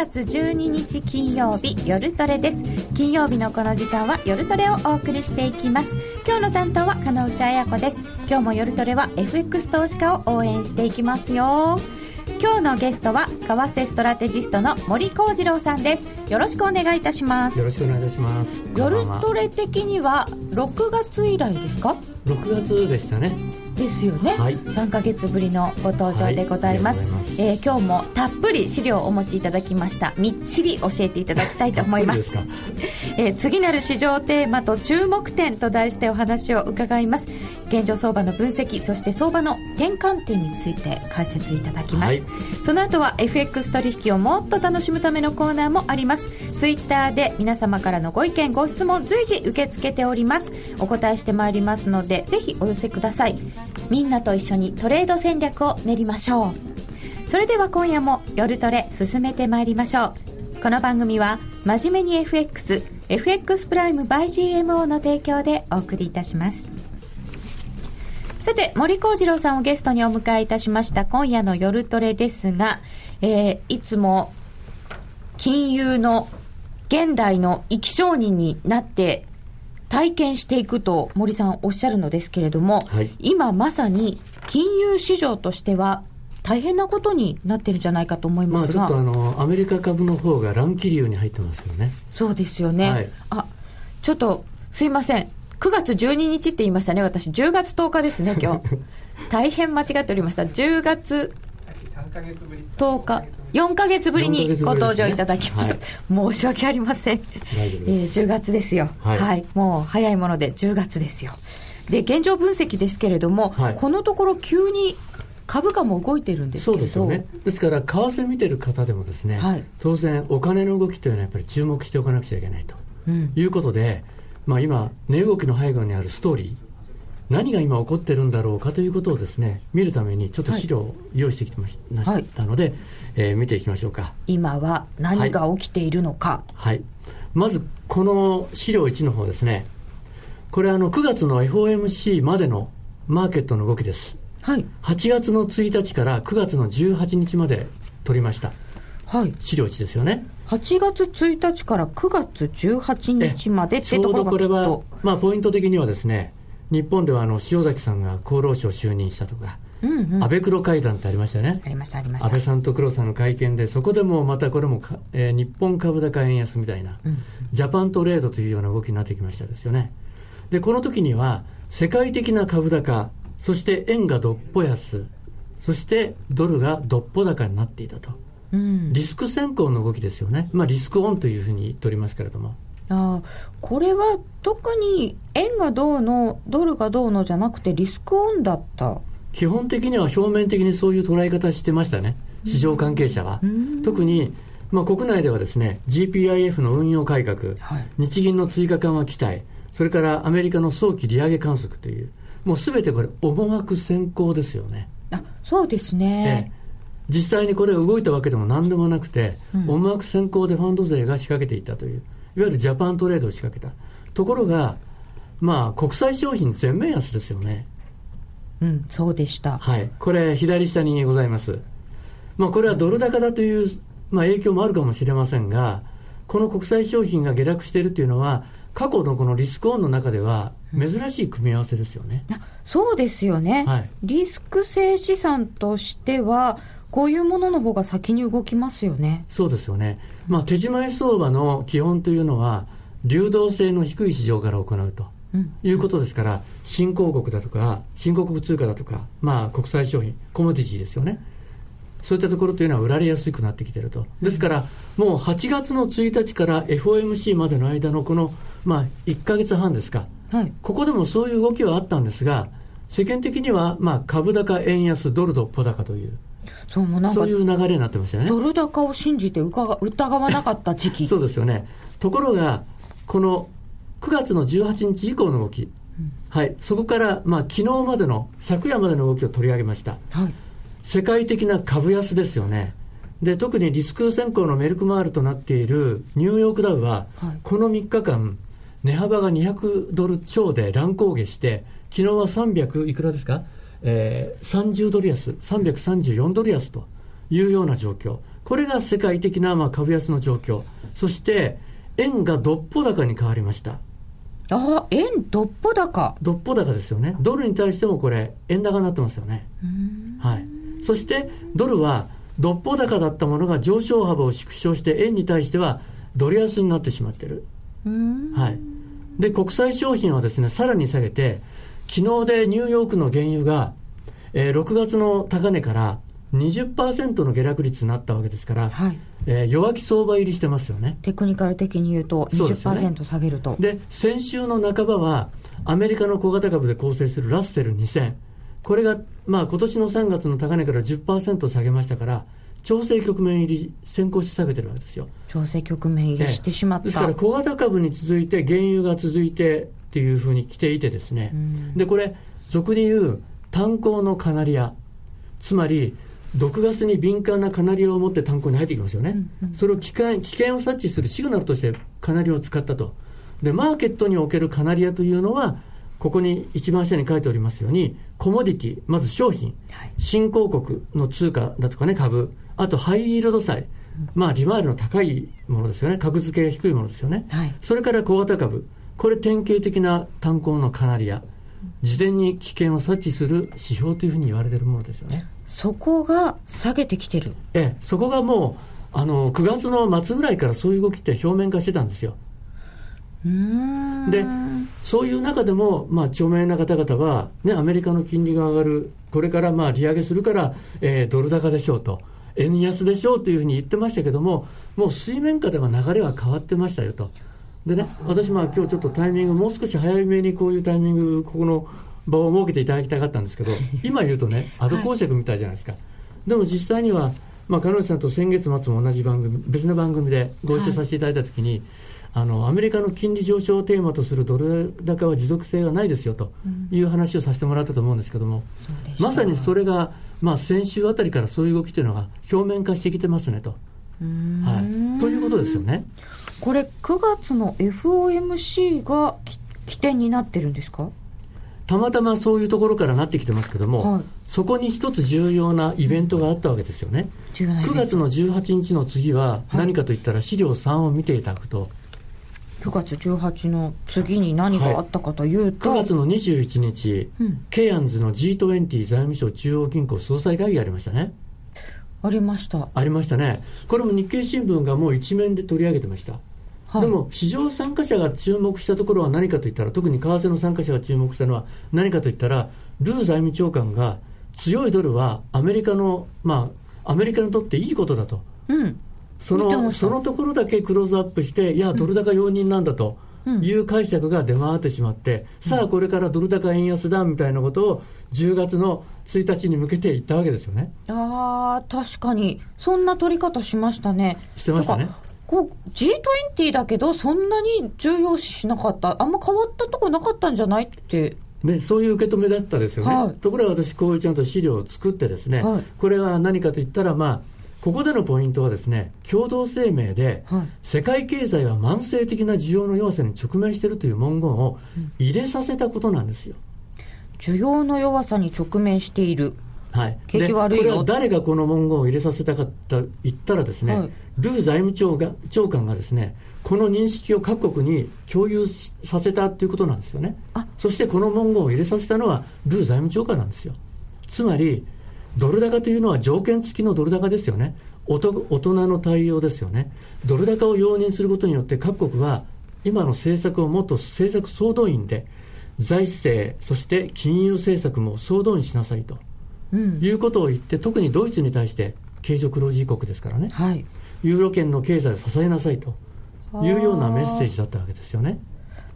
9月12日金曜日夜トレです。金曜日のこの時間は夜トレをお送りしていきます。今日の担当は金内彩子です。今日も夜トレは FX 投資家を応援していきますよ。今日のゲストは為替ストラテジストの森幸次郎さんです。よろしくお願いいたします。よろしくお願いいたします。夜トレ的には6月以来ですか？6月でしたねですよね、はい、3か月ぶりのご登場でございます。はい、えー、今日もたっぷり資料をお持ちいただきました。みっちり教えていただきたいと思います。えー、次なる市場テーマと注目点と題してお話を伺います。現状相場の分析そして相場の転換点について解説いただきます、はい、その後は FX 取引をもっと楽しむためのコーナーもありますツイッターで皆様からのご意見ご質問随時受け付けております。お答えしてまいりますのでぜひお寄せください。みんなと一緒にトレード戦略を練りましょう。それでは今夜も夜トレ進めてまいりましょう。この番組は真面目に FX FX プライム by GMO の提供でお送りいたします。さて、森幸次郎さんをゲストにお迎えいたしました今夜の夜トレですが、えー、いつも金融の現代の生き証人になって体験していくと森さんおっしゃるのですけれども、はい、今まさに金融市場としては大変なことになってるんじゃないかと思いますが、まあ、ちょっとあのアメリカ株の方が乱気流に入ってますよね。そうですよね、はい、あちょっとすいません。9月12日って言いましたね、私、10月10日ですね、今日。大変間違っておりました、10月10日、4か月ぶりにご登場いただきます、すねはい、申し訳ありません、えー、10月ですよ、はい、はい、もう早いもので10月ですよ。で現状分析ですけれども、はい、このところ急に株価も動いてるんですそうですよね。ですから、為替見てる方でもですね、はい、当然、お金の動きというのはやっぱり注目しておかなくちゃいけないと、うん、いうことで、まあ、今、値動きの背後にあるストーリー、何が今起こってるんだろうかということをですね見るためにちょっと資料を用意してきてまし,、たので、はい、えー、見ていきましょうか。今は何が起きているのか、はい、はい、まずこの資料1の方ですね。これあの9月の FOMC までのマーケットの動きです、はい、8月の1日から9月の18日まで取りました。はい、資料1ですよね。8月1日から9月18日までってところがこれは、まあ、ポイント的にはですね日本ではあの塩崎さんが厚労省就任したとか、うんうん、安倍黒会談ってありましたよね。ありましたありました。安倍さんと黒さんの会見でそこでもまたこれもえー、日本株高円安みたいな、うん、ジャパントレードというような動きになってきましたですよね。でこの時には世界的な株高そして円がどっぽ安そしてドルがどっぽ高になっていたと。うん、リスク先行の動きですよね、まあ、リスクオンというふうに言っておりますけれども。あこれは特に円がどうの、ドルがどうのじゃなくて、リスクオンだった。基本的には表面的にそういう捉え方してましたね、市場関係者は。うん、特に、まあ、国内ではですね GPIF の運用改革、はい、日銀の追加緩和期待、それからアメリカの早期利上げ観測という、もうすべてこれ、思惑先行ですよね。あそうですね、ええ。実際にこれ動いたわけでも何でもなくて、うん、思惑先行でファンド税が仕掛けていたという、いわゆるジャパントレードを仕掛けた。ところが、まあ、国際商品全面安ですよね。うん、そうでした。はい。これ、左下にございます。まあ、これはドル高だという、まあ、影響もあるかもしれませんが、この国際商品が下落しているというのは、過去のこのリスクオンの中では珍しい組み合わせですよね。うん、そうですよね、はい、リスク性資産としては、こういうものの方が先に動きますよね。そうですよね。まあ、手締まい相場の基本というのは、流動性の低い市場から行うと。いうことですから、新興国だとか、新興国通貨だとか、まあ、国際商品、コモディティですよね。そういったところというのは売られやすくなってきていると。ですから、もう8月の1日から FOMC までの間のこの、まあ、1か月半ですか、はい、ここでもそういう動きはあったんですが、世間的には、まあ、株高、円安、ドルドッポ高という、そうもなんかそういう流れになってましたよね。ドル高を信じて疑わなかった時期。そうですよね。ところが、この9月の18日以降の動き、うん、はい、そこから、まあ、昨日までの、昨夜までの動きを取り上げました。はい、世界的な株安ですよね。で、特にリスク先行のメルクマールとなっているニューヨークダウは、はい、この3日間、値幅が200ドル超で乱高下して、昨日は300いくらですか？えー、30ドル安、334ドル安というような状況、これが世界的なまあ株安の状況。そして、円がどっぽ高に変わりました。あ円どっぽ高どっぽ高ですよね。ドルに対してもこれ、円高になってますよね。はい。そして、ドルは、どっぽ高だったものが上昇幅を縮小して、円に対してはドル安になってしまってる。はい。で、国際商品はですね、さらに下げて、昨日でニューヨークの原油が、えー、6月の高値から20%の下落率になったわけですから、はいえー、弱気相場入りしてますよね。テクニカル的に言うと20%下げると。で、ね、先週の半ばは、アメリカの小型株で構成するラッセル2000、これが、まあ、今年の3月の高値から10%下げましたから、調整局面入り、先行して下げてるわけですよ。調整局面入りしてしまった。ですから、小型株に続いて、原油が続いてっていうふうに来ていてですね、で、これ、俗に言う炭鉱のカナリア、つまり、毒ガスに敏感なカナリアを持って炭鉱に入ってきますよね、うんうん、それを危険危険を察知するシグナルとしてカナリアを使ったと、でマーケットにおけるカナリアというのは、ここに一番下に書いておりますように、コモディティ、まず商品、はい、新興国の通貨だとかね、株、あとハイイールド債、まあ、利回りの高いものですよね、格付けが低いものですよね、はい、それから小型株、これ、典型的な炭鉱のカナリア、事前に危険を察知する指標というふうに言われているものですよね。そこが下げてきてるええ、そこがもうあの9月の末ぐらいからそういう動きって表面化してたんですよ。でそういう中でも、まあ、著名な方々は、ね、アメリカの金利が上がる、これからまあ利上げするから、えー、ドル高でしょうと、円安でしょうというふうに言ってましたけども、もう水面下では流れは変わってましたよと。でね、私、まあ今日ちょっとタイミング、もう少し早めにこういうタイミング、ここの場を設けていただきたかったんですけど、今言うとね、後講釈みたいじゃないですか。はい、でも実際には、まあ、彼女さんと先月末も同じ番組、別の番組でご一緒させていただいたときに、はい、あの、アメリカの金利上昇をテーマとするドル高は持続性がないですよという話をさせてもらったと思うんですけども、うん、まさにそれが、まあ、先週あたりからそういう動きというのが表面化してきてますねと。はい、ということですよね。これ9月の FOMC が起点になってるんですか？たまたまそういうところからなってきてますけども、はい、そこに一つ重要なイベントがあったわけですよね。9月の18日の次は何かといったら資料3を見ていただくと、9月18の次に何があったかというと、はい、9月の21日、うん、ケアンズの G20 財務省中央銀行総裁会議ありましたね。ありました。ありましたね。これも日経新聞がもう一面で取り上げてました。はい、でも市場参加者が注目したところは何かといったら特に為替の参加者が注目したのは何かといったらルー財務長官が強いドルはアメリカのまあアメリカにとっていいことだと、うん、そのそのところだけクローズアップしていやドル高容認なんだと。いう解釈が出回ってしまって、うん、さあこれからドル高円安だみたいなことを10月の1日に向けて言ったわけですよね。ああ確かに。そんな取り方しましたね。してましたねこう G20 だけど、そんなに重要視しなかった、あんま変わったとこなかったんじゃないって。ね、そういう受け止めだったですよね、はい、ところが私、こういうちゃんと資料を作って、ですね、はい、これは何かといったら、まあ、ここでのポイントはですね、共同声明で、はい、世界経済は慢性的な需要の弱さに直面しているという文言を入れさせたことなんですよ。需要の弱さに直面している。はい、景気悪いこれは誰がこの文言を入れさせたかと言ったらですね、はい、ルー財務長が長官がですねこの認識を各国に共有させたということなんですよね。そしてこの文言を入れさせたのはルー財務長官なんですよ。つまりドル高というのは条件付きのドル高ですよね。大人の対応ですよね。ドル高を容認することによって各国は今の政策をもっと政策総動員で財政そして金融政策も総動員しなさいということを言って、特にドイツに対して経常黒字国ですからね、はい、ユーロ圏の経済を支えなさいというようなメッセージだったわけですよね。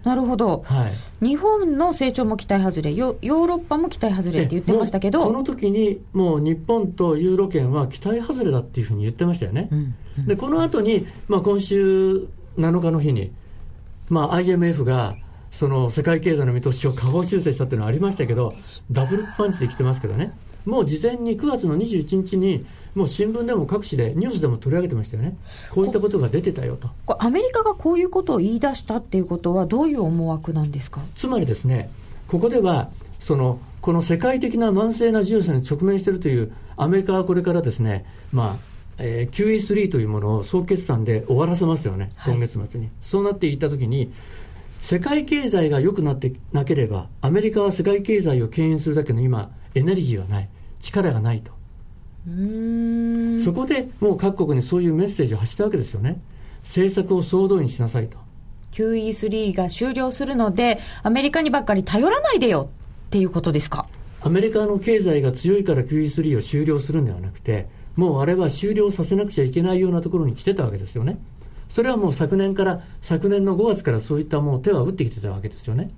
なるほど、はい、日本の成長も期待外れヨ、ヨーロッパも期待外れって言ってましたけど、この時にもう日本とユーロ圏は期待外れだっていうふうに言ってましたよね、うんうん、でこの後に、まあ、今週7日の日に、まあ、IMF がその世界経済の見通しを下方修正したっていうのはありましたけど、ダブルパンチで来てますけどね。もう事前に9月の21日に、もう新聞でも各紙で、ニュースでも取り上げてましたよね、こういったことが出てたよと。アメリカがこういうことを言い出したっていうことは、どういう思惑なんですか？つまりですね、ここでは、そのこの世界的な慢性な重さに直面しているという、アメリカはこれからですね、まあ、えー、QE3 というものを総決算で終わらせますよね、今月末に。はい、そうなっていったときに、世界経済が良くなってなければ、アメリカは世界経済を牽引するだけの今、エネルギーはない、力がないと。そこでもう各国にそういうメッセージを発したわけですよね。政策を総動員しなさいと。QE3 が終了するので、アメリカにばっかり頼らないでよっていうことですか？アメリカの経済が強いから QE3 を終了するんではなくて、もうあれは終了させなくちゃいけないようなところに来てたわけですよね。それはもう昨年から、昨年の5月からそういったもう手は打ってきてたわけですよね。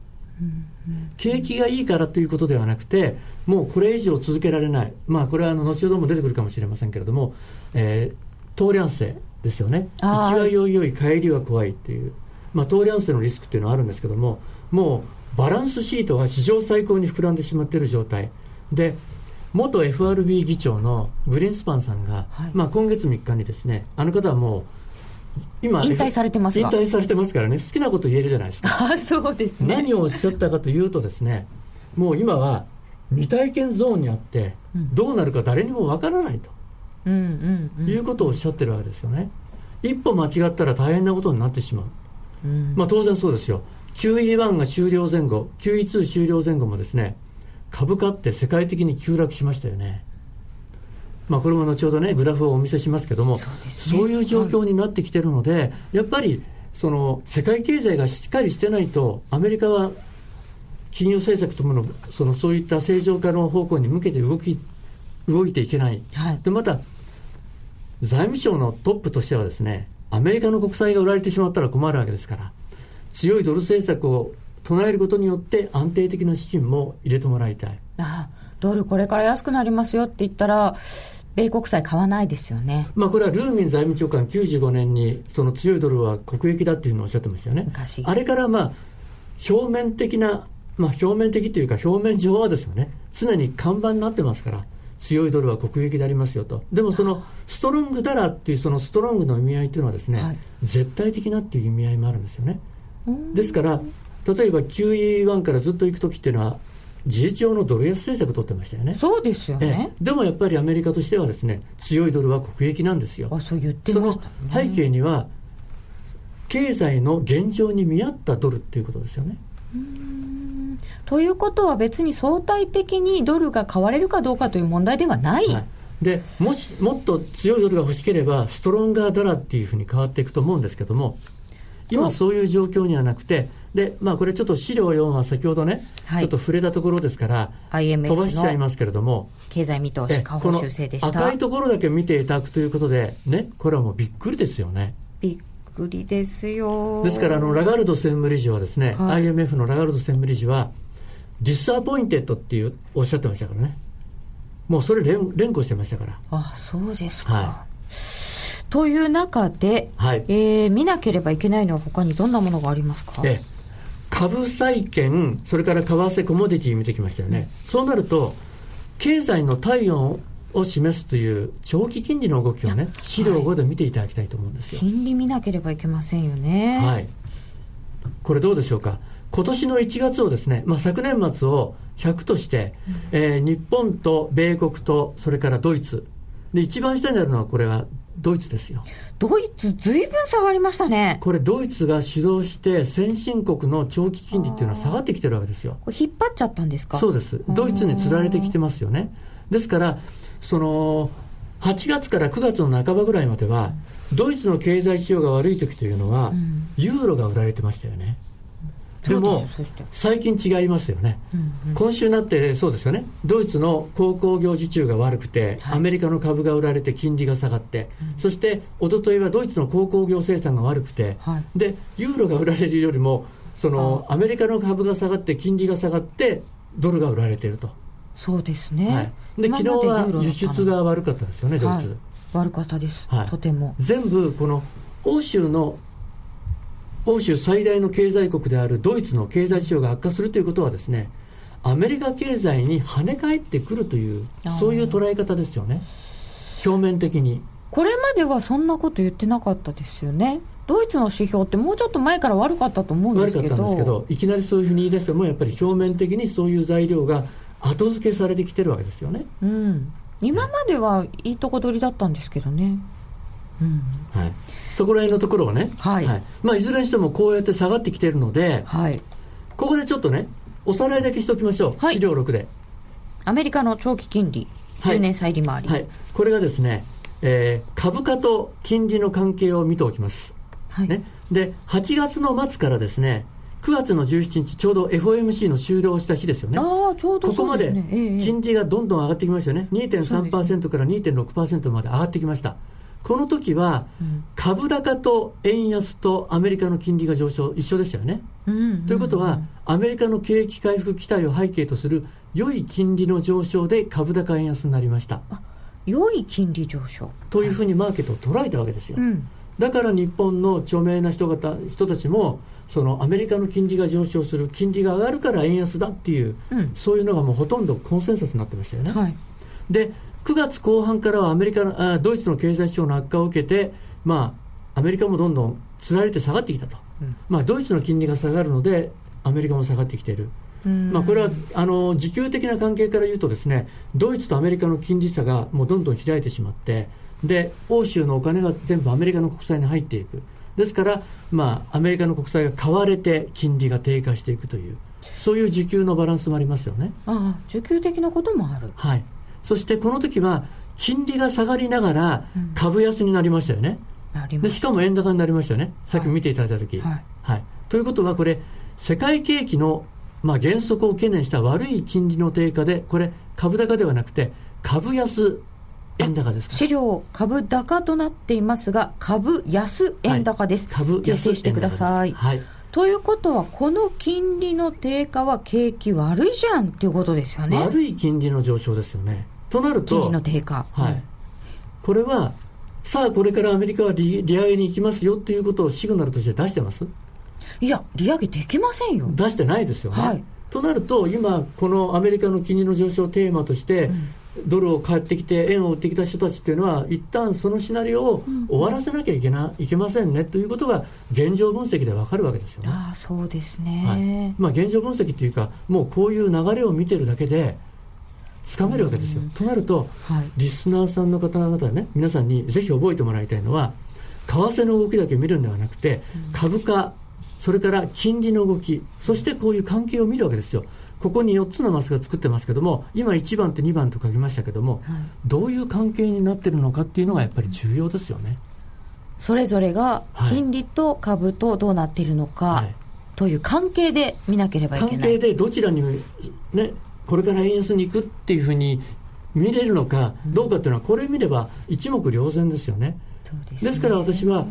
景気がいいからということではなくて、もうこれ以上続けられない、まあ、これはあの後ほども出てくるかもしれませんけれども、えー、通り合性ですよね、行きはよいよい、帰りは怖いっていう、まあ、通り合わせのリスクっていうのはあるんですけども、もうバランスシートが史上最高に膨らんでしまっている状態。で、元 FRB 議長のグリーンスパンさんが、はい、まあ、今月3日にですね、あの方はもう、今引退されてます引退されてますからね、好きなこと言えるじゃないですか。あそうですね。何をおっしゃったかというとですね、もう今は未体験ゾーンにあって、どうなるか誰にもわからないと、うんうんうん、いうことをおっしゃってるわけですよね。一歩間違ったら大変なことになってしまう。うん、まあ当然そうですよ。QE1 が終了前後、QE2 終了前後もですね、株価って世界的に急落しましたよね。まあ、これも後ほどね、グラフをお見せしますけども、そう、ね,、いう状況になってきてるので、はい、やっぱりその世界経済がしっかりしてないと、アメリカは金融政策とものそのそういった正常化の方向に向けて動き動いていけない、はい、でまた財務省のトップとしてはですねアメリカの国債が売られてしまったら困るわけですから強いドル政策を唱えることによって安定的な資金も入れてもらいたいあドルこれから安くなりますよって言ったら米国債買わないですよね。まあこれはルーミン財務長官95年にその強いドルは国益だっていうのをおっしゃってましたよね。あれからまあ表面的な、まあ表面的というか表面上はですよね。常に看板になってますから。強いドルは国益でありますよと、でもそのストロングだらっていうそのストロングの意味合いというのはですね、はい、絶対的なっていう意味合いもあるんですよね。ですから、例えば QE1 からずっと行くときっていうのは、事実上のドル安政策を取ってましたよね。そうですよね。でもやっぱりアメリカとしてはですね、強いドルは国益なんですよ。あ、そう言ってました、ね、その背景には、経済の現状に見合ったドルっていうことですよね。ということは別に相対的にドルが買われるかどうかという問題ではない、はい、でもしもっと強いドルが欲しければストロンガーダラっていうふうに変わっていくと思うんですけども今そういう状況にはなくてで、まあ、これちょっと資料4は先ほどね、はい、ちょっと触れたところですから、飛ばしちゃいますけれども、経済見通し、下方修正でした。赤いところだけ見ていただくということで、ね、これはもうびっくりですよね。びっくりですよ。ですから、あのラガルド専務理事はですね、はい、IMF のラガルド専務理事は、 disappointed っていうおっしゃってましたからね。もうそれ連連呼してましたから。あ、そうですか。はいという中で、はいえー、見なければいけないのは他にどんなものがありますか、え株債券、それから為替コモディティ見てきましたよね、うん、そうなると、経済の体温を示すという長期金利の動きをね、資料5で見ていただきたいと思うんですよ。金利見なければいけませんよね。はい。これどうでしょうか？今年の1月をですね、まあ、昨年末を100として、うん、えー、日本と米国とそれからドイツ。で一番下にあるのはこれはドイツですよ。ドイツ、ずいぶん下がりましたね。これ、ドイツが主導して、先進国の長期金利っていうのは下がってきてるわけですよ。引っ張っちゃったんですか？そうです、ドイツにつられてきてますよね。ですから、その8月から9月の半ばぐらいまでは、ドイツの経済指標が悪い時というのは、ユーロが売られてましたよね。でも、最近違いますよね、うんうん、今週になって、そうですよね、ドイツの鉱工業受注が悪くて、はい、アメリカの株が売られて、金利が下がって、うん、そして一昨日はドイツの鉱工業生産が悪くて、はい、でユーロが売られるよりも、そのアメリカの株が下がって、金利が下がって、ドルが売られていると。そうですね、はい、で昨日は輸出が悪かったですよね、ドイツ。悪かったです、とても。全部この欧州の欧州最大の経済国であるドイツの経済指標が悪化するということはですねアメリカ経済に跳ね返ってくるというそういう捉え方ですよね。表面的に。これまではそんなこと言ってなかったですよね。ドイツの指標ってもうちょっと前から悪かったと思うんですけど。悪かったんですけどいきなりそういうふうに言い出してもやっぱり表面的にそういう材料が後付けされてきてるわけですよね、うん、今まではいいとこ取りだったんですけどね。うん、はい、そこら辺のところはね、はい、はい、まあ、いずれにしてもこうやって下がってきているので、はい、ここでちょっとね、おさらいだけしておきましょう、はい、資料6で。アメリカの長期金利、10年債利回り、はい、これがですね、えー、株価と金利の関係を見ておきます。はい。ね、で8月の末からですね9月の17日、ちょうど FOMC の終了した日ですよね、あちょうど、ね、ここまで金利がどんどん上がってきましたよね、2.3%から2.6%まで上がってきました。この時は、株高と円安とアメリカの金利が上昇、一緒でしたよね。ということは、アメリカの景気回復期待を背景とする良い金利の上昇で株高円安になりました。良い金利上昇というふうにマーケットを捉えたわけですよ。うんだから日本の著名な人方人たちもそのアメリカの金利が上昇する金利が上がるから円安だっていう、うん、そういうのがもうほとんどコンセンサスになってましたよね。はい、で9月後半からはアメリカあドイツの経済指標の悪化を受けて、まあ、アメリカもどんどんつられて下がってきたと、うん、まあ、ドイツの金利が下がるのでアメリカも下がってきている。まあ、これはあの需給的な関係から言うとですねドイツとアメリカの金利差がもうどんどん開いてしまってで欧州のお金が全部アメリカの国債に入っていく。ですから、まあ、アメリカの国債が買われて金利が低下していくというそういう需給のバランスもありますよね。ああ需給的なこともある。はいそしてこの時は金利が下がりながら株安になりましたよね、うん、でしかも円高になりましたよね。さっき見ていただいた時、はい、はい、ということはこれ世界景気のまあ、減速を懸念した悪い金利の低下で、これ、株高ではなくて、株安円高です資料株高となっていますが株安円高です、はい、株訂正してください、はい、ということはこの金利の低下は景気悪いじゃんっていうことですよね。悪い金利の上昇ですよねとなると金利の低下。はい、うん、これはさあこれからアメリカは利利上げに行きますよっていうことをシグナルとして出してます？いや利上げできませんよ。出してないですよね、はい、となると今このアメリカの金利の上昇をテーマとして、うん。ドルを買ってきて円を売ってきた人たちっていうのは一旦そのシナリオを終わらせなきゃいけな、いけませんね。ということが現状分析でわかるわけですよね。あそうですね、はい。まあ、現状分析っていうかもうこういう流れを見てるだけでつかめるわけですよ。となると、はい、リスナーさんの方々ね皆さんにぜひ覚えてもらいたいのは為替の動きだけ見るんではなくて株価それから金利の動きそしてこういう関係を見るわけですよ。ここに4つのマスが作ってますけども今1番と2番と書きましたけども、はい、どういう関係になってるのかっていうのがやっぱり重要ですよね。それぞれが金利と株とどうなっているのか、はい、という関係で見なければいけない。関係でどちらに、ね、これから円安に行くっていうふうに見れるのかどうかっていうのは、これ見れば一目瞭然ですよね。ですね。ですから私は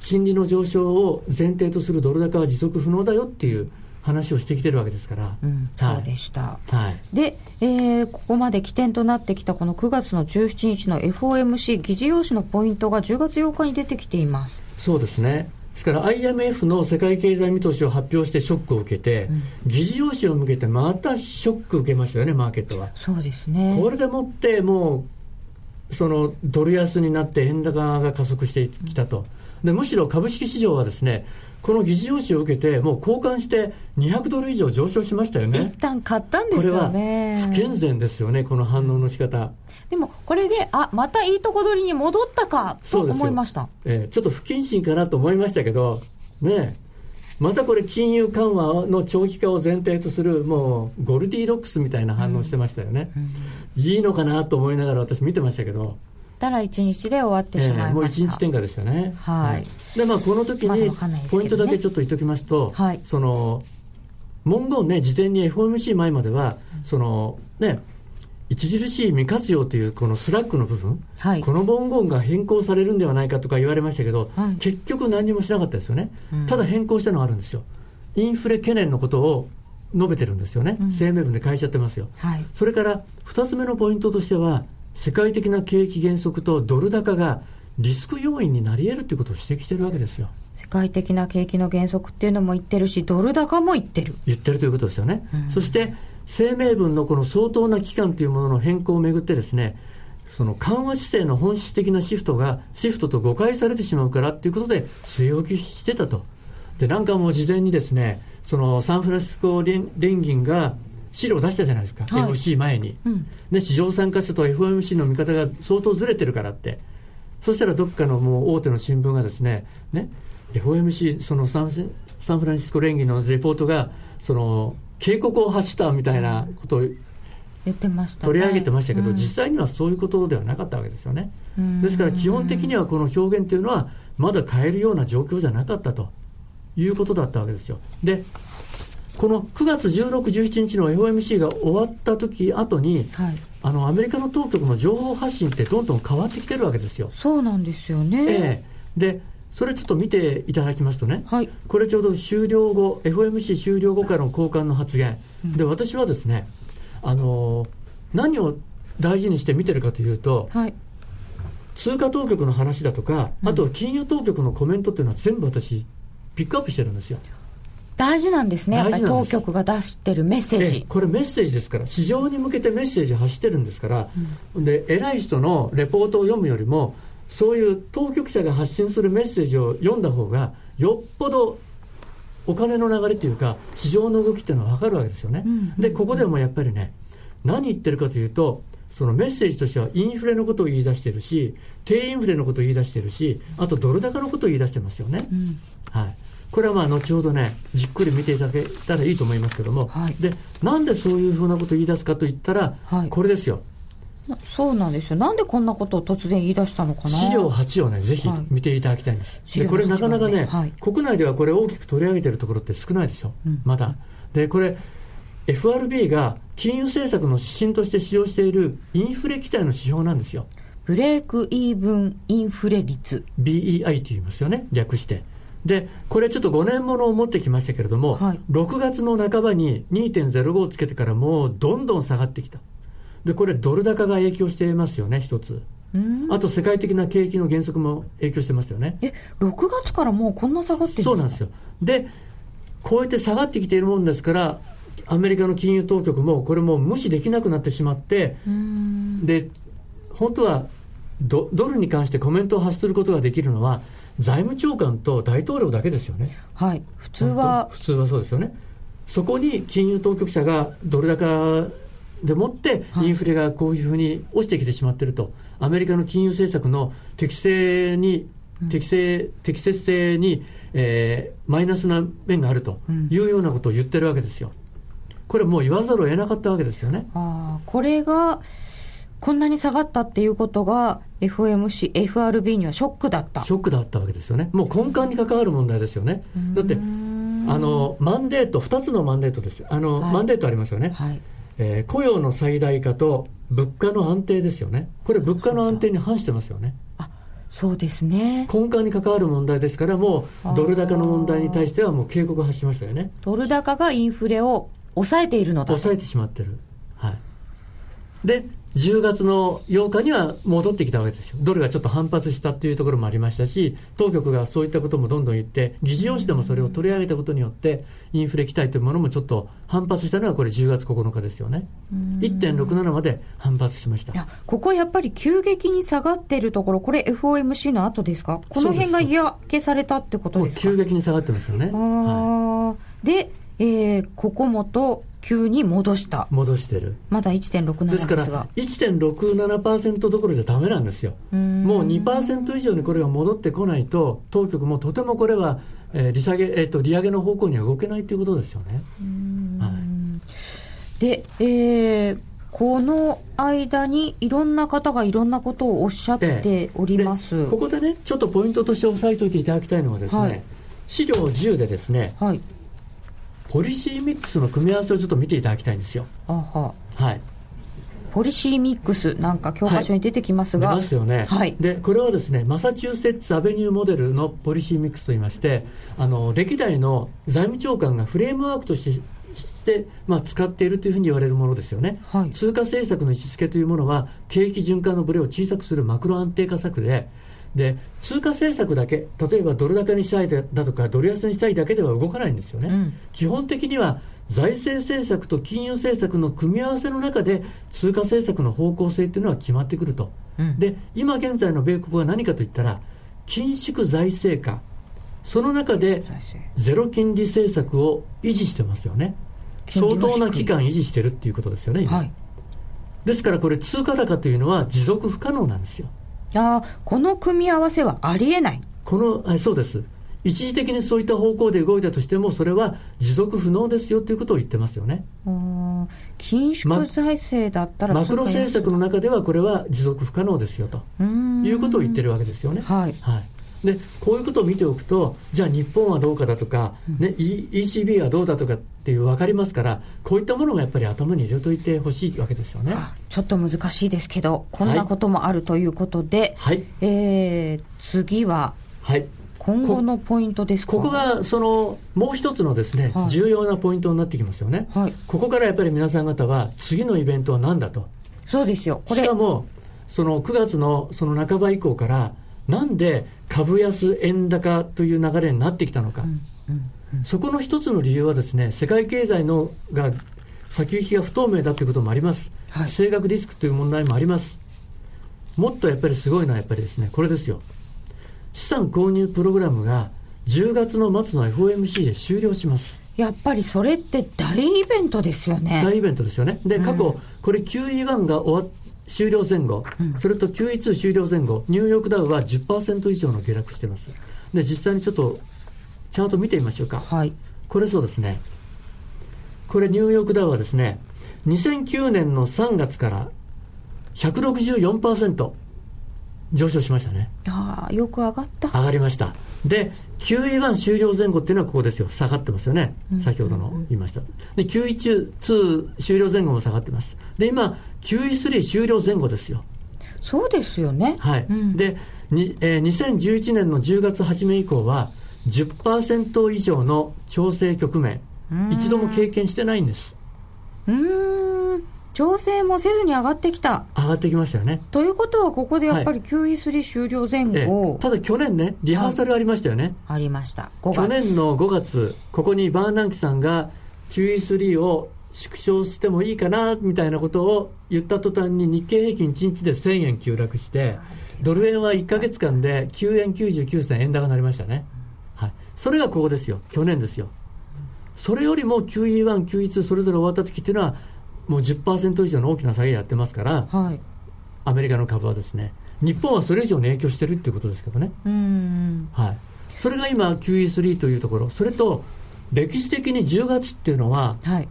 金利の上昇を前提とするドル高は持続不能だよっていう話をしてきてるわけですから、うん、そうでした、はい、で、えー、ここまで起点となってきたこの9月の17日の FOMC 議事要旨のポイントが10月8日に出てきています。そうですねですから IMF の世界経済見通しを発表してショックを受けて、うん、議事要旨を向けてまたショック受けましたよねマーケットは。そうですね。これでもってもうそのドル安になって円高が加速してきたと、でむしろ株式市場はですねこの議事要旨を受けて、もう交換して200ドル以上上昇しましたよね。一旦買ったんですよね。これは不健全ですよね、この反応の仕方。でも、これで、あ、またいいとこ取りに戻ったかと思いました。えー、ちょっと不謹慎かなと思いましたけど、ねまたこれ金融緩和の長期化を前提とするもうゴルディロックスみたいな反応してましたよね、うんうん、いいのかなと思いながら私見てましたけどたら1日で終わってしまいました、えー、もう1日天下でしたね。はい。で、まあ、この時に、ポイントだけちょっと言っておきますと、はい、その、文言ね、事前に FOMC 前までは、その、ね、著しい未活用というこのスラックの部分、はい、この文言が変更されるんではないかとか言われましたけど、はい、結局何もしなかったですよね、うん、ただ変更したのがあるんですよ。インフレ懸念のことを述べてるんですよね、うん、声明文で書いちゃってますよ。はい、それから2つ目のポイントとしては、世界的な景気減速とドル高がリスク要因になり得るということを指摘してるわけですよ。世界的な景気の減速っていうのも言ってるし、ドル高も言ってる。言ってるということですよね。うん、そして、声明文のこの相当な期間というものの変更をめぐってですね、その緩和姿勢の本質的なシフトが、シフトと誤解されてしまうからということで、据え置きしてたと。で、なんかもう事前にですね、そのサンフランシスコ連銀が、資料を出したじゃないですか、はい、FC 前に、うん、ね、市場参加者と FOMC の見方が相当ずれてるからって、そしたらどっかのもう大手の新聞がですね、ね FOMC、そのサンサンフランシスコ連議のレポートが、その警告を発したみたいなことを、言ってました、取り上げてましたけど、うん、実際にはそういうことではなかったわけですよね。ですから基本的にはこの表現というのは、まだ変えるような状況じゃなかったということだったわけですよ。でこの9月16、17日の FOMC が終わった時後に、はい、あのアメリカの当局の情報発信ってどんどん変わってきてるわけですよ。そうなんですよね、えー、でそれちょっと見ていただきますとね、はい、これちょうど終了後、FOMC 終了後からの交換の発言、うん、で私はですね、あのー、何を大事にして見てるかというと、はい、通貨当局の話だとか、あと金融当局のコメントっていうのは全部私、ピックアップしてるんですよ。大事なんですね、やっぱり当局が出してるメッセージ。これメッセージですから、市場に向けてメッセージ発してるんですから、うん、で偉い人のレポートを読むよりも、そういう当局者が発信するメッセージを読んだ方が、よっぽどお金の流れというか、市場の動きっていうのは分かるわけですよね。うん、で、ここでもやっぱりね、何言ってるかというと、そのメッセージとしてはインフレのことを言い出してるし、低インフレのことを言い出してるし、あとドル高のことを言い出してますよね。うん、はいこれはまあ後ほどね、じっくり見ていただけたらいいと思いますけども、はい、でなんでそういうふうなことを言い出すかといったら、はい、これですよ。そうなんですよ。なんでこんなことを突然言い出したのかな。資料8をね、ぜひ見ていただきたいんです。はい、でこれなかなかね、はい、国内ではこれ大きく取り上げてるところって少ないでしょ、うん、まだ。で、これ、FRB が金融政策の指針として使用しているインフレ期待の指標なんですよ。ブレークイーブンインフレ率。BEI と言いますよね、略して。で、これちょっと5年ものを持ってきましたけれども、はい、6月の半ばに2.05をつけてからもうどんどん下がってきた。で、これドル高が影響していますよね、一つ。あと世界的な景気の減速も影響してますよね。え、6月からもうこんな下がってるそうなんですよ。で、こうやって下がってきているもんですから、アメリカの金融当局もこれも無視できなくなってしまって、で、本当はドドルに関してコメントを発することができるのは、財務長官と大統領だけですよね。はい、普通は。普通はそうですよね。そこに金融当局者がドル高でもってインフレがこういうふうに落ちてきてしまっていると、アメリカの金融政策の適正に、適正、適切性に、えー、マイナスな面があるというようなことを言ってるわけですよ。これもう言わざるを得なかったわけですよね。あこれがこんなに下がったっていうことが FOMC、FRB にはショックだった。ショックだったわけですよね。もう根幹に関わる問題ですよね。だって、あの、マンデート、2つのマンデートですよ。あの、はい、マンデートありますよね。はい、えー、雇用の最大化と物価の安定ですよね。これ物価の安定に反してますよね。あそうですね根幹に関わる問題ですから、もうドル高の問題に対してはもう警告発しましたよね。ドル高がインフレを抑えているのだ抑えてしまってる。はい。で、10月の8日には戻ってきたわけですよ。ドルがちょっと反発したっていうところもありましたし、当局がそういったこともどんどん言って、議事要旨でもそれを取り上げたことによって、インフレ期待というものもちょっと反発したのはこれ10月9日ですよね。1.67まで反発しました。ここやっぱり急激に下がっているところ、これ FOMC の後ですか？この辺が嫌気されたってことですか？急激に下がってますよね。はい、で、えー、ここもと急に戻した。戻してる。まだ1.67ですから1.67%どころじゃだめなんですよ。もう2%以上にこれが戻ってこないと当局もとてもこれは、えー、利下げ、えーと、利上げの方向には動けないということですよね、はい、で、えー、この間にいろんな方がいろんなことをおっしゃっております、ここでねちょっとポイントとして押さえておいていただきたいのはですね、はい、資料10でですね、はいポリシーミックスの組み合わせをちょっと見ていただきたいんですよ。は。はい。ポリシーミックスなんか教科書に出てきますが、はい、出ますよね、はい、でこれはですねマサチューセッツ・アベニューモデルのポリシーミックスといいましてあの歴代の財務長官がフレームワークとしてして、まあ、使っているというふうに言われるものですよね、はい、通貨政策の位置づけというものは景気循環のブレを小さくするマクロ安定化策でで通貨政策だけ例えばドル高にしたいだとかドル安にしたいだけでは動かないんですよね、うん、基本的には財政政策と金融政策の組み合わせの中で通貨政策の方向性というのは決まってくると、うん、で今現在の米国は何かといったら緊縮財政化。その中でゼロ金利政策を維持してますよね。相当な期間維持してるっていうことですよね、はい、ですからこれ、通貨高というのは持続不可能なんですよ。あこの組み合わせはありえない。このそうです。一時的にそういった方向で動いたとしても、それは持続不能ですよということを言ってますよね。緊縮財政だったら、ま、マクロ政策の中では、これは持続不可能ですよということを言ってるわけですよね。はい、はいでこういうことを見ておくと、じゃあ日本はどうかだとか、ね、ECB はどうだとかっていう分かりますから、こういったものがやっぱり頭に入れといてほしいわけですよね、ちょっと難しいですけど、こんなこともあるということで、はい、えー、次は、はい、今後のポイントですここがそのもう一つのですね、はい、重要なポイントになってきますよね、はい、ここからやっぱり皆さん方は、次のイベントは何だと。そうですよ。しかもその9月のその半ば以降から、なんで株安円高という流れになってきたのか、そこの一つの理由はですね世界経済のが先行きが不透明だということもあります、はい、地政学リスクという問題もあります。もっとやっぱりすごいのはやっぱりですねこれですよ。資産購入プログラムが10月の末の FOMC で終了します。やっぱりそれって大イベントですよね。大イベントですよね。で過去、うん、これ QE1 が終わ終了前後、うん、それと QE2 終了前後、ニューヨークダウは10%以上の下落しています。で、実際にちょっとチャート見てみましょうか。はい。これそうですね。これニューヨークダウはですね、2009年の3月から164%上昇しましたね。ああ、よく上がった。上がりました。で、QE1 終了前後っていうのはここですよ。下がってますよね。先ほどの言いました。で、QE2 終了前後も下がってます。で、今、QE3 終了前後ですよ。そうですよね。はい。うん、で、にえー、2011年の10月初め以降は、10%以上の調整局面、一度も経験してないんです。うん。調整もせずに上がってきた。上がってきましたよね。ということは、ここでやっぱり QE3 終了前後、はい、ただ去年ね、リハーサルありましたよね。ありました。去年の5月、ここにバーナンキさんが QE3 を縮小してもいいかなみたいなことを言った途端に日経平均1日で1000円急落して、ドル円は1か月間で9円99銭円高になりましたね。はい。それがここですよ。去年ですよ。それよりも QE1、QE2 それぞれ終わった時っていうのは、もう10%以上の大きな下げやってますから、はい、アメリカの株はですね、日本はそれ以上に影響してるっていうことですけどね。はい。それが今 QE3 というところ、それと歴史的に10月っていうのは、はい、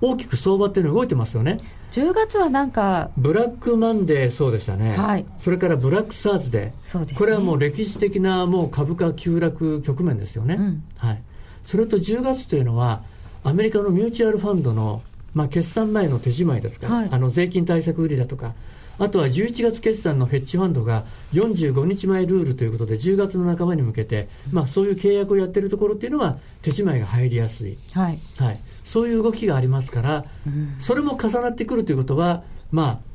大きく相場っていうの動いてますよね。10月はなんかブラックマンデーそうでしたね、はい、それからブラックサーズです、ね、これはもう歴史的なもう株価急落局面ですよね、うん、はい、それと10月というのはアメリカのミューチュアルファンドの、まあ、決算前の手仕舞いですか、はい、あの税金対策売りだとか。あとは11月決算のヘッジファンドが45日前ルールということで10月の半ばに向けて、まあ、そういう契約をやっているところっていうのは手仕舞いが入りやすい、はい、はい、そういう動きがありますから、うん、それも重なってくるということは、まあ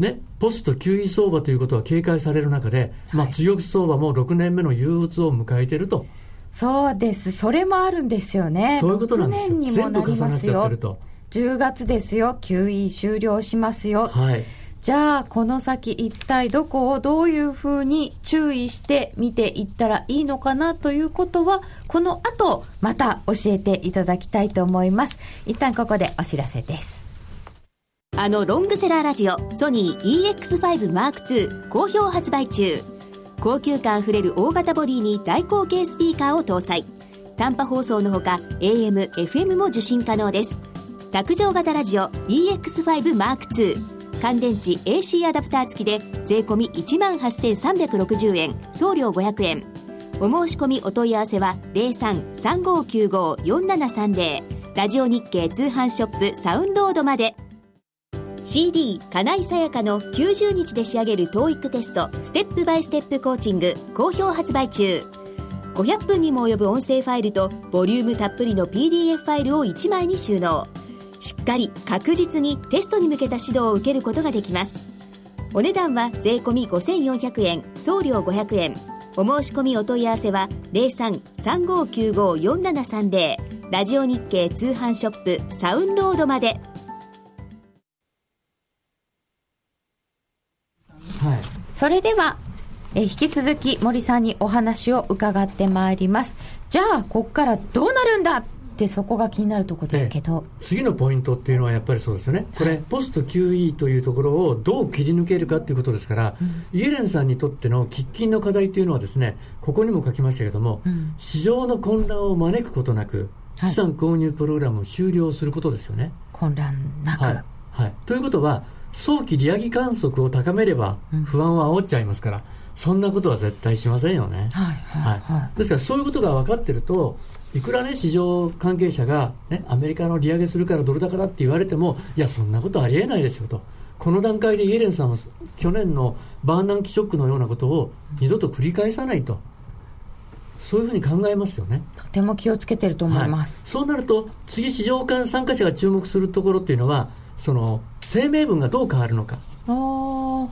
ね、ポスト QE 相場ということは警戒される中で、まあ、強気相場も6年目の憂鬱を迎えていると。そうです、それもあるんですよね。そういうことなんですよ。全部重なっちゃってると。10月ですよ、QE 終了しますよ。はい。じゃあ、この先一体どこをどういうふうに注意して見ていったらいいのかなということは、この後、また教えていただきたいと思います。一旦ここでお知らせです。あのロングセラーラジオ、ソニー EX5M2 好評発売中。高級感あふれる大型ボディに大口径スピーカーを搭載。短波放送のほか、AM、FM も受信可能です。卓上型ラジオ EX5M2。乾電池 AC アダプター付きで税込1万8360円。送料500円。お申し込みお問い合わせは0335954730ラジオ日経通販ショップサウンロードまで。CD 金井さやかの90日で仕上げる TOEIC テストステップバイステップコーチング好評発売中。500分にも及ぶ音声ファイルとボリュームたっぷりの PDF ファイルを1枚に収納。しっかり確実にテストに向けた指導を受けることができます。お値段は税込5400円送料500円。お申し込みお問い合わせは0335954730ラジオ日経通販ショップサウンロードまで。はい、それではえ引き続き森さんにお話を伺ってまいります。じゃあここからどうなるんだてそこが気になるところですけど、次のポイントっていうのはやっぱりそうですよね、これ、ポスト QE というところをどう切り抜けるかということですから、うん、イエレンさんにとっての喫緊の課題というのは、ですねここにも書きましたけども、うん、市場の混乱を招くことなく、資産購入プログラムを終了することですよね。混乱なく、はい。はい、ということは、早期利上げ観測を高めれば、不安は煽っちゃいますから、そんなことは絶対しませんよね。はいはい。はい、ですから、そういうことが分かってると、いくらね、市場関係者が、ね、アメリカの利上げするからドル高だって言われても、いや、そんなことありえないですよと。この段階でイエレンさんは去年のバーナンキショックのようなことを二度と繰り返さないと。そういうふうに考えますよね。とても気をつけてると思います。はい、そうなると、次市場参加者が注目するところっていうのは、その声明文がどう変わるのか。あ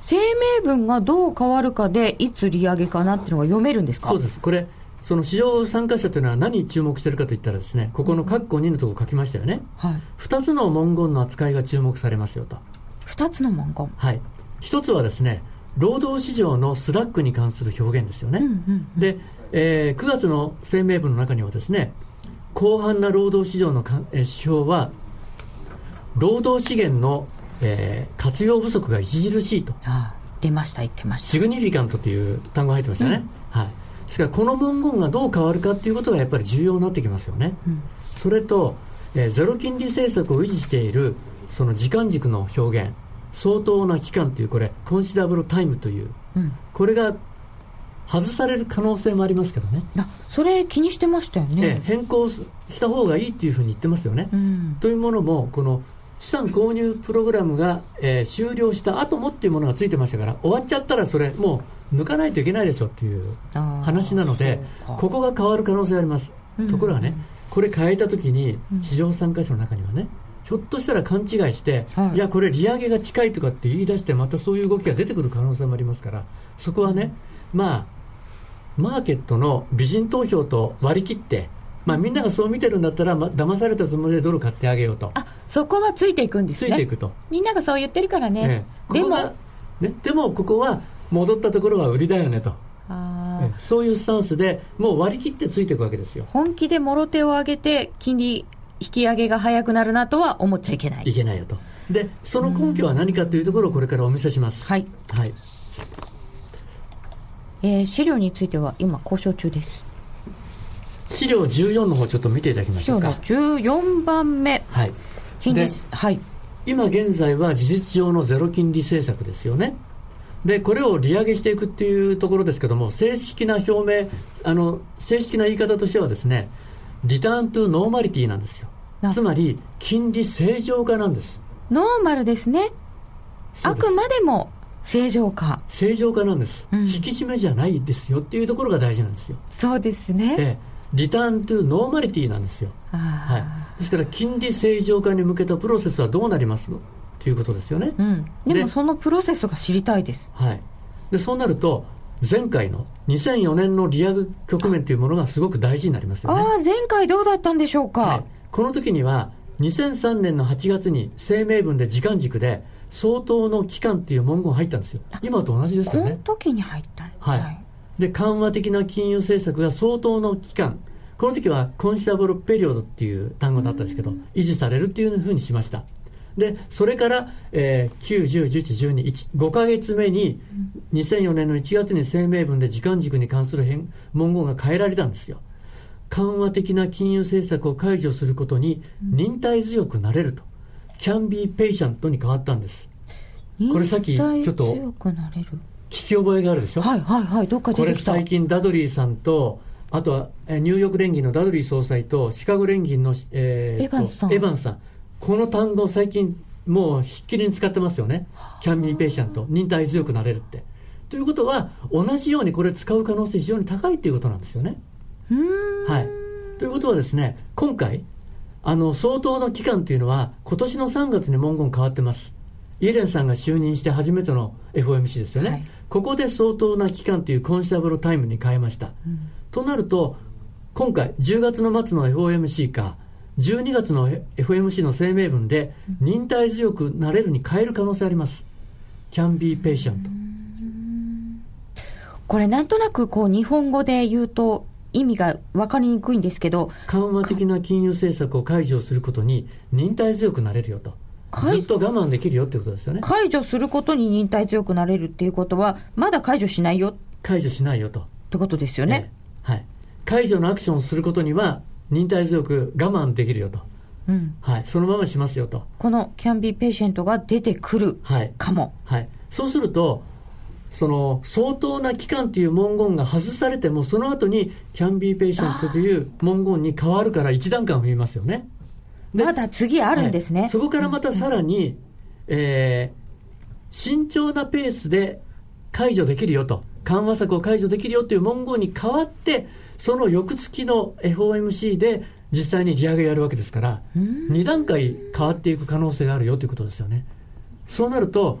声明文がどう変わるかで、いつ利上げかなっていうのが読めるんですか？そうです。これ、その市場参加者というのは何に注目してるかといったらですね、ここの括弧2のところ書きましたよね。はい。2つの文言の扱いが注目されますよと。2つの文言はい。1つはですね、労働市場のスラックに関する表現ですよね。うんうんうん、で、えー、9月の声明文の中にはですね、広範な労働市場のか、えー、指標は、労働資源の、えー、活用不足が著しいと。ああ出ました、言ってました。シグニフィカントという単語が入ってましたね。うん、はい。ですからこの文言がどう変わるかということがやっぱり重要になってきますよね。うん、それと、えー、ゼロ金利政策を維持しているその時間軸の表現、相当な期間というこれ、コンシダブルタイムという、うん、これが外される可能性もありますけどね。あそれ気にしてましたよね。えー、変更した方がいいっていうふうに言ってますよね。うん、というものも、この資産購入プログラムが、えー、終了した後もっていうものがついてましたから、終わっちゃったらそれ、もう抜かないといけないでしょっていう話なので、ここが変わる可能性あります。ところがね、これ変えたときに、市場参加者の中にはね、ひょっとしたら勘違いして、はい、いや、これ利上げが近いとかって言い出して、またそういう動きが出てくる可能性もありますから、そこはね、まあ、マーケットの美人投票と割り切って、まあ、みんながそう見てるんだったら、ま、騙されたつもりでドル買ってあげようと。あそこはついていくんですね。ついていくと。みんながそう言ってるからね。ねでも、ね、でもここは戻ったところは売りだよねと。そういうスタンスでもう割り切ってついていくわけですよ。本気でもろ手を上げて金利引き上げが早くなるなとは思っちゃいけない。いけないよと。でその根拠は何かというところをこれからお見せします。はい、はい。えー、資料については今交渉中です。資料14の方ちょっと見ていただきましょうか。資料の14番目。はい。金利はい。今現在は事実上のゼロ金利政策ですよねでこれを利上げしていくっていうところですけども、正式な表明、あの正式な言い方としてはですね、リターントゥノーマリティなんですよ。つまり、金利正常化なんです。ノーマルですね。あくまでも正常化。正常化なんです、うん、引き締めじゃないですよっていうところが大事なんですよ。そうですね。でリターントゥノーマリティなんですよ。はい、ですから、金利正常化に向けたプロセスはどうなりますということですよね、うん、でもそのプロセスが知りたいです、はい、でそうなると前回の2004年の利上げ局面というものがすごく大事になりますよね。ああ前回どうだったんでしょうか、はい、この時には2003年の8月に声明文で時間軸で相当の期間っていう文言入ったんですよ。今と同じですよね。この時に入ったはい、はい、で緩和的な金融政策が相当の期間。この時はコンシタブルペリオドっていう単語だったんですけど維持されるっていうふうにしましたでそれから、えー、9、10、11、12、1、5か月目に、2004年の1月に声明文で時間軸に関する変文言が変えられたんですよ。緩和的な金融政策を解除することに忍耐強くなれると、can be patient に変わったんです。これさっきちょっと聞き覚えがあるでしょ？はいはいはいどっかこれ最近ダドリーさんとあとはニューヨーク連銀のダドリー総裁とシカゴ連銀の、えー、エヴァンさん。エヴァンさんこの単語最近もうひっきりに使ってますよね。キャンミーペイシャント、忍耐強くなれるって。ということは、同じようにこれ使う可能性非常に高いということなんですよね。はい。ということはですね、今回、あの、相当の期間というのは、今年の3月に文言変わってます。イエレンさんが就任して初めての FOMC ですよね。はい、ここで相当な期間というコンシタブルタイムに変えました。うん、となると、今回、10月の末の FOMC か、12月の FMC の声明文で忍耐強くなれるに変える可能性あります。can be patient。これなんとなくこう日本語で言うと意味が分かりにくいんですけど。緩和的な金融政策を解除することに忍耐強くなれるよと。ずっと我慢できるよってことですよね。解除することに忍耐強くなれるっていうことはまだ解除しないよ。解除しないよと。ってことですよね、はい、解除のアクションをすることには忍耐強く我慢できるよと、うん。はい、そのまましますよと。この can be patient が出てくるかも、はい、はい、そうするとその相当な期間という文言が外されてもその後にキャンビーペイシェントという文言に変わるから一段階増えますよね。まだ次あるんですね、はい、そこからまたさらに、うん、えー、慎重なペースで解除できるよと。緩和策を解除できるよという文言に変わってその翌月の FOMC で実際に利上げやるわけですから、2段階変わっていく可能性があるよということですよね。そうなると、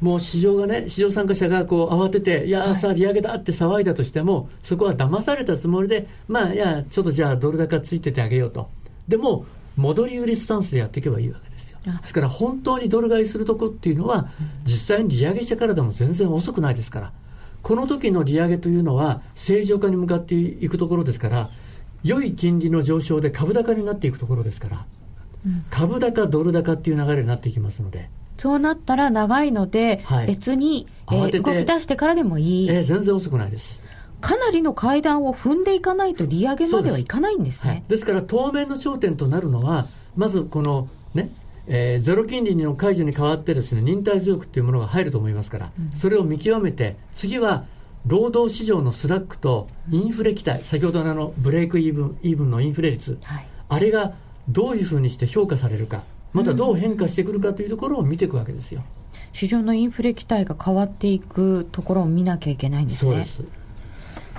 もう市場がね、市場参加者がこう慌てて、いや、さあ、利上げだって騒いだとしても、そこは騙されたつもりで、まあ、いや、ちょっとじゃあ、ドル高ついててあげようと。でも、戻り売りスタンスでやっていけばいいわけですよ。ですから、本当にドル買いするとこっていうのは、実際に利上げしてからでも全然遅くないですから。この時の利上げというのは正常化に向かっていくところですから良い金利の上昇で株高になっていくところですから、うん、株高ドル高っていう流れになっていきますので。そうなったら長いので、はい、別に、えー、動き出してからでもいい、えー、全然遅くないです。かなりの階段を踏んでいかないと利上げまではいかないんですね、はい、ですから当面の焦点となるのはまずこのねえー、ゼロ金利の解除に代わってですね忍耐強くというものが入ると思いますから、うん、それを見極めて次は労働市場のスラックとインフレ期待、先ほどのあのブレイクイーブンイーブンのインフレ率、はい、あれがどういうふうにして評価されるか、またどう変化してくるかというところを見ていくわけですよ。市場のインフレ期待が変わっていくところを見なきゃいけないんですね。そうです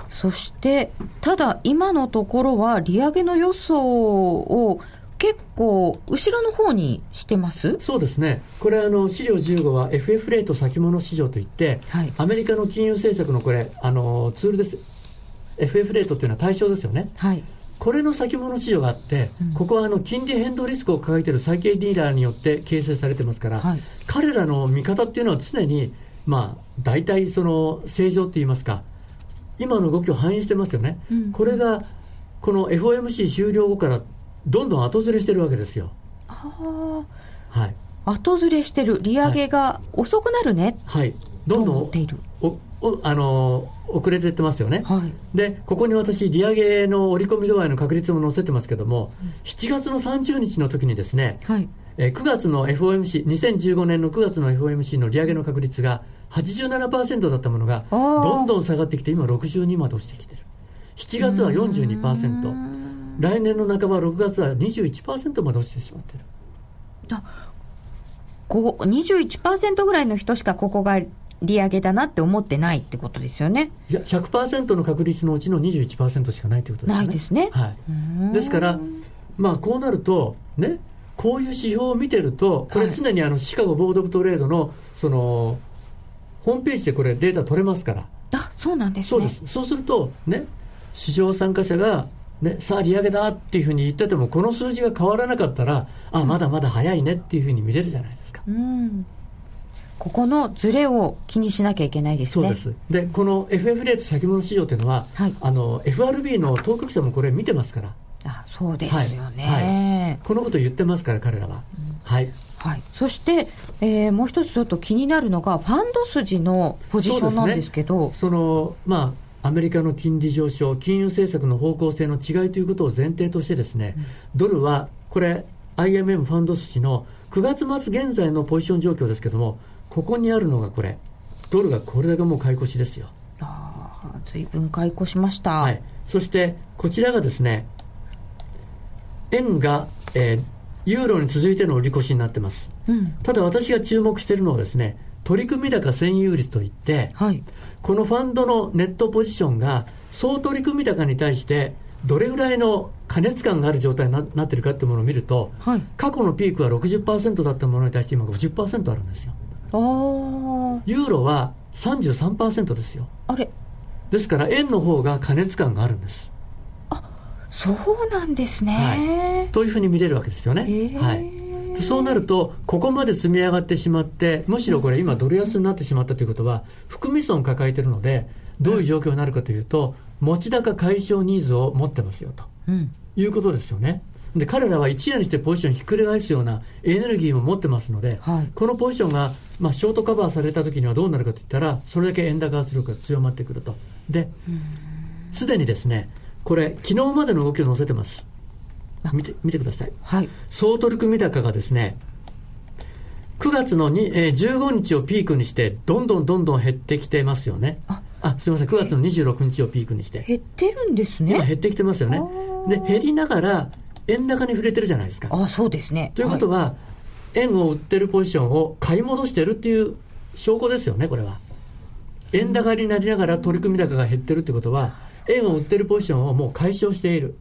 そして、ただ今のところは利上げの予想を結構、後ろの方にしてます？そうですね、これあの、資料15は FF レート先物市場といって、はい、アメリカの金融政策のこれ、あのツールです、FF レートっていうのは対象ですよね。はい。これの先物市場があって、うん、ここはあの金利変動リスクを抱えている債券リーダーによって形成されてますから、はい、彼らの見方っていうのは常に、まあ、大体その正常って言いますか、今の動きを反映してますよね。うん、これがこの FOMC 終了後からどんどん後ずれしてるわけですよ。はあ、はい、後ずれしてる、利上げが遅くなるね、はい、どんどんおおあの遅れてってますよね、はい、でここに私、利上げの織り込み度合いの確率も載せてますけども、うん、7月の30日の時にですね、はい。えー、9月の FOMC、2015年の9月の FOMC の利上げの確率が87%だったものが、どんどん下がってきて、今62まで落ちてきてる。7月は42%。来年の半ば6月は21%まで落ちてしまってる。あこ21%ぐらいの人しかここが利上げだなって思ってないってことですよね。いや100%の確率のうちの21%しかないってことですね。ないですね、はい、ですからまあこうなるとねこういう指標を見てるとこれ常にあのシカゴボード・オブ・トレードのそのホームページでこれデータ取れますから。あそうなんですね。そうです。そうするとね市場参加者がね、さあ利上げだっていうふうに言っててもこの数字が変わらなかったらあまだまだ早いねっていうふうに見れるじゃないですか、うん、ここのズレを気にしなきゃいけないですね。そうです。でこの FF レート先物市場っていうのは、はい、あの FRB の当局者もこれ見てますから。あそうですよね、はい。はい、このこと言ってますから彼らは、うん、はい。はい、そして、えー、もう一つちょっと気になるのがファンド筋のポジションなんですけど。そ、ね,、のまあアメリカの金利上昇、金融政策の方向性の違いということを前提としてですね、うん、ドルはこれ IMM ファンド筋の9月末現在のポジション状況ですけども、ここにあるのがこれ、ドルがこれだけもう買い越しですよ。ああ、随分買い越しました。はい。そしてこちらがですね、円が、えー、ユーロに続いての売り越しになってます。うん、ただ私が注目しているのはですね、取組高占有率といって、はい、このファンドのネットポジションが総取組高に対してどれぐらいの過熱感がある状態になっているかというものを見ると、はい、過去のピークは60%だったものに対して今50%あるんですよ。ユーロは33%ですよ。あれですから円の方が過熱感があるんです。あそうなんですね、はい、というふうに見れるわけですよね。はいそうなると、ここまで積み上がってしまって、むしろこれ、今、ドル安になってしまったということは、含み損を抱えているので、どういう状況になるかというと、持ち高解消ニーズを持ってますよと、うん、いうことですよね。で彼らは一夜にしてポジションひっくり返すようなエネルギーも持ってますので、はい、このポジションが、まあ、ショートカバーされた時にはどうなるかといったらそれだけ円高圧力が強まってくると。ですでにですねこれ昨日までの動きを載せてます見て見てください、はい、総取組高がですね9月のに、えー、15日をピークにして、どんどんどんどん減ってきてますよね。ああすみません、9月の26日をピークにして。減ってるんですね。減ってきてますよね。で、減りながら、円高に触れてるじゃないですか。あそうですね。ということは、はい、円を売ってるポジションを買い戻してるっていう証拠ですよね、これは。円高になりながら取り組み高が減ってるってことは、円を売ってるポジションをもう解消している。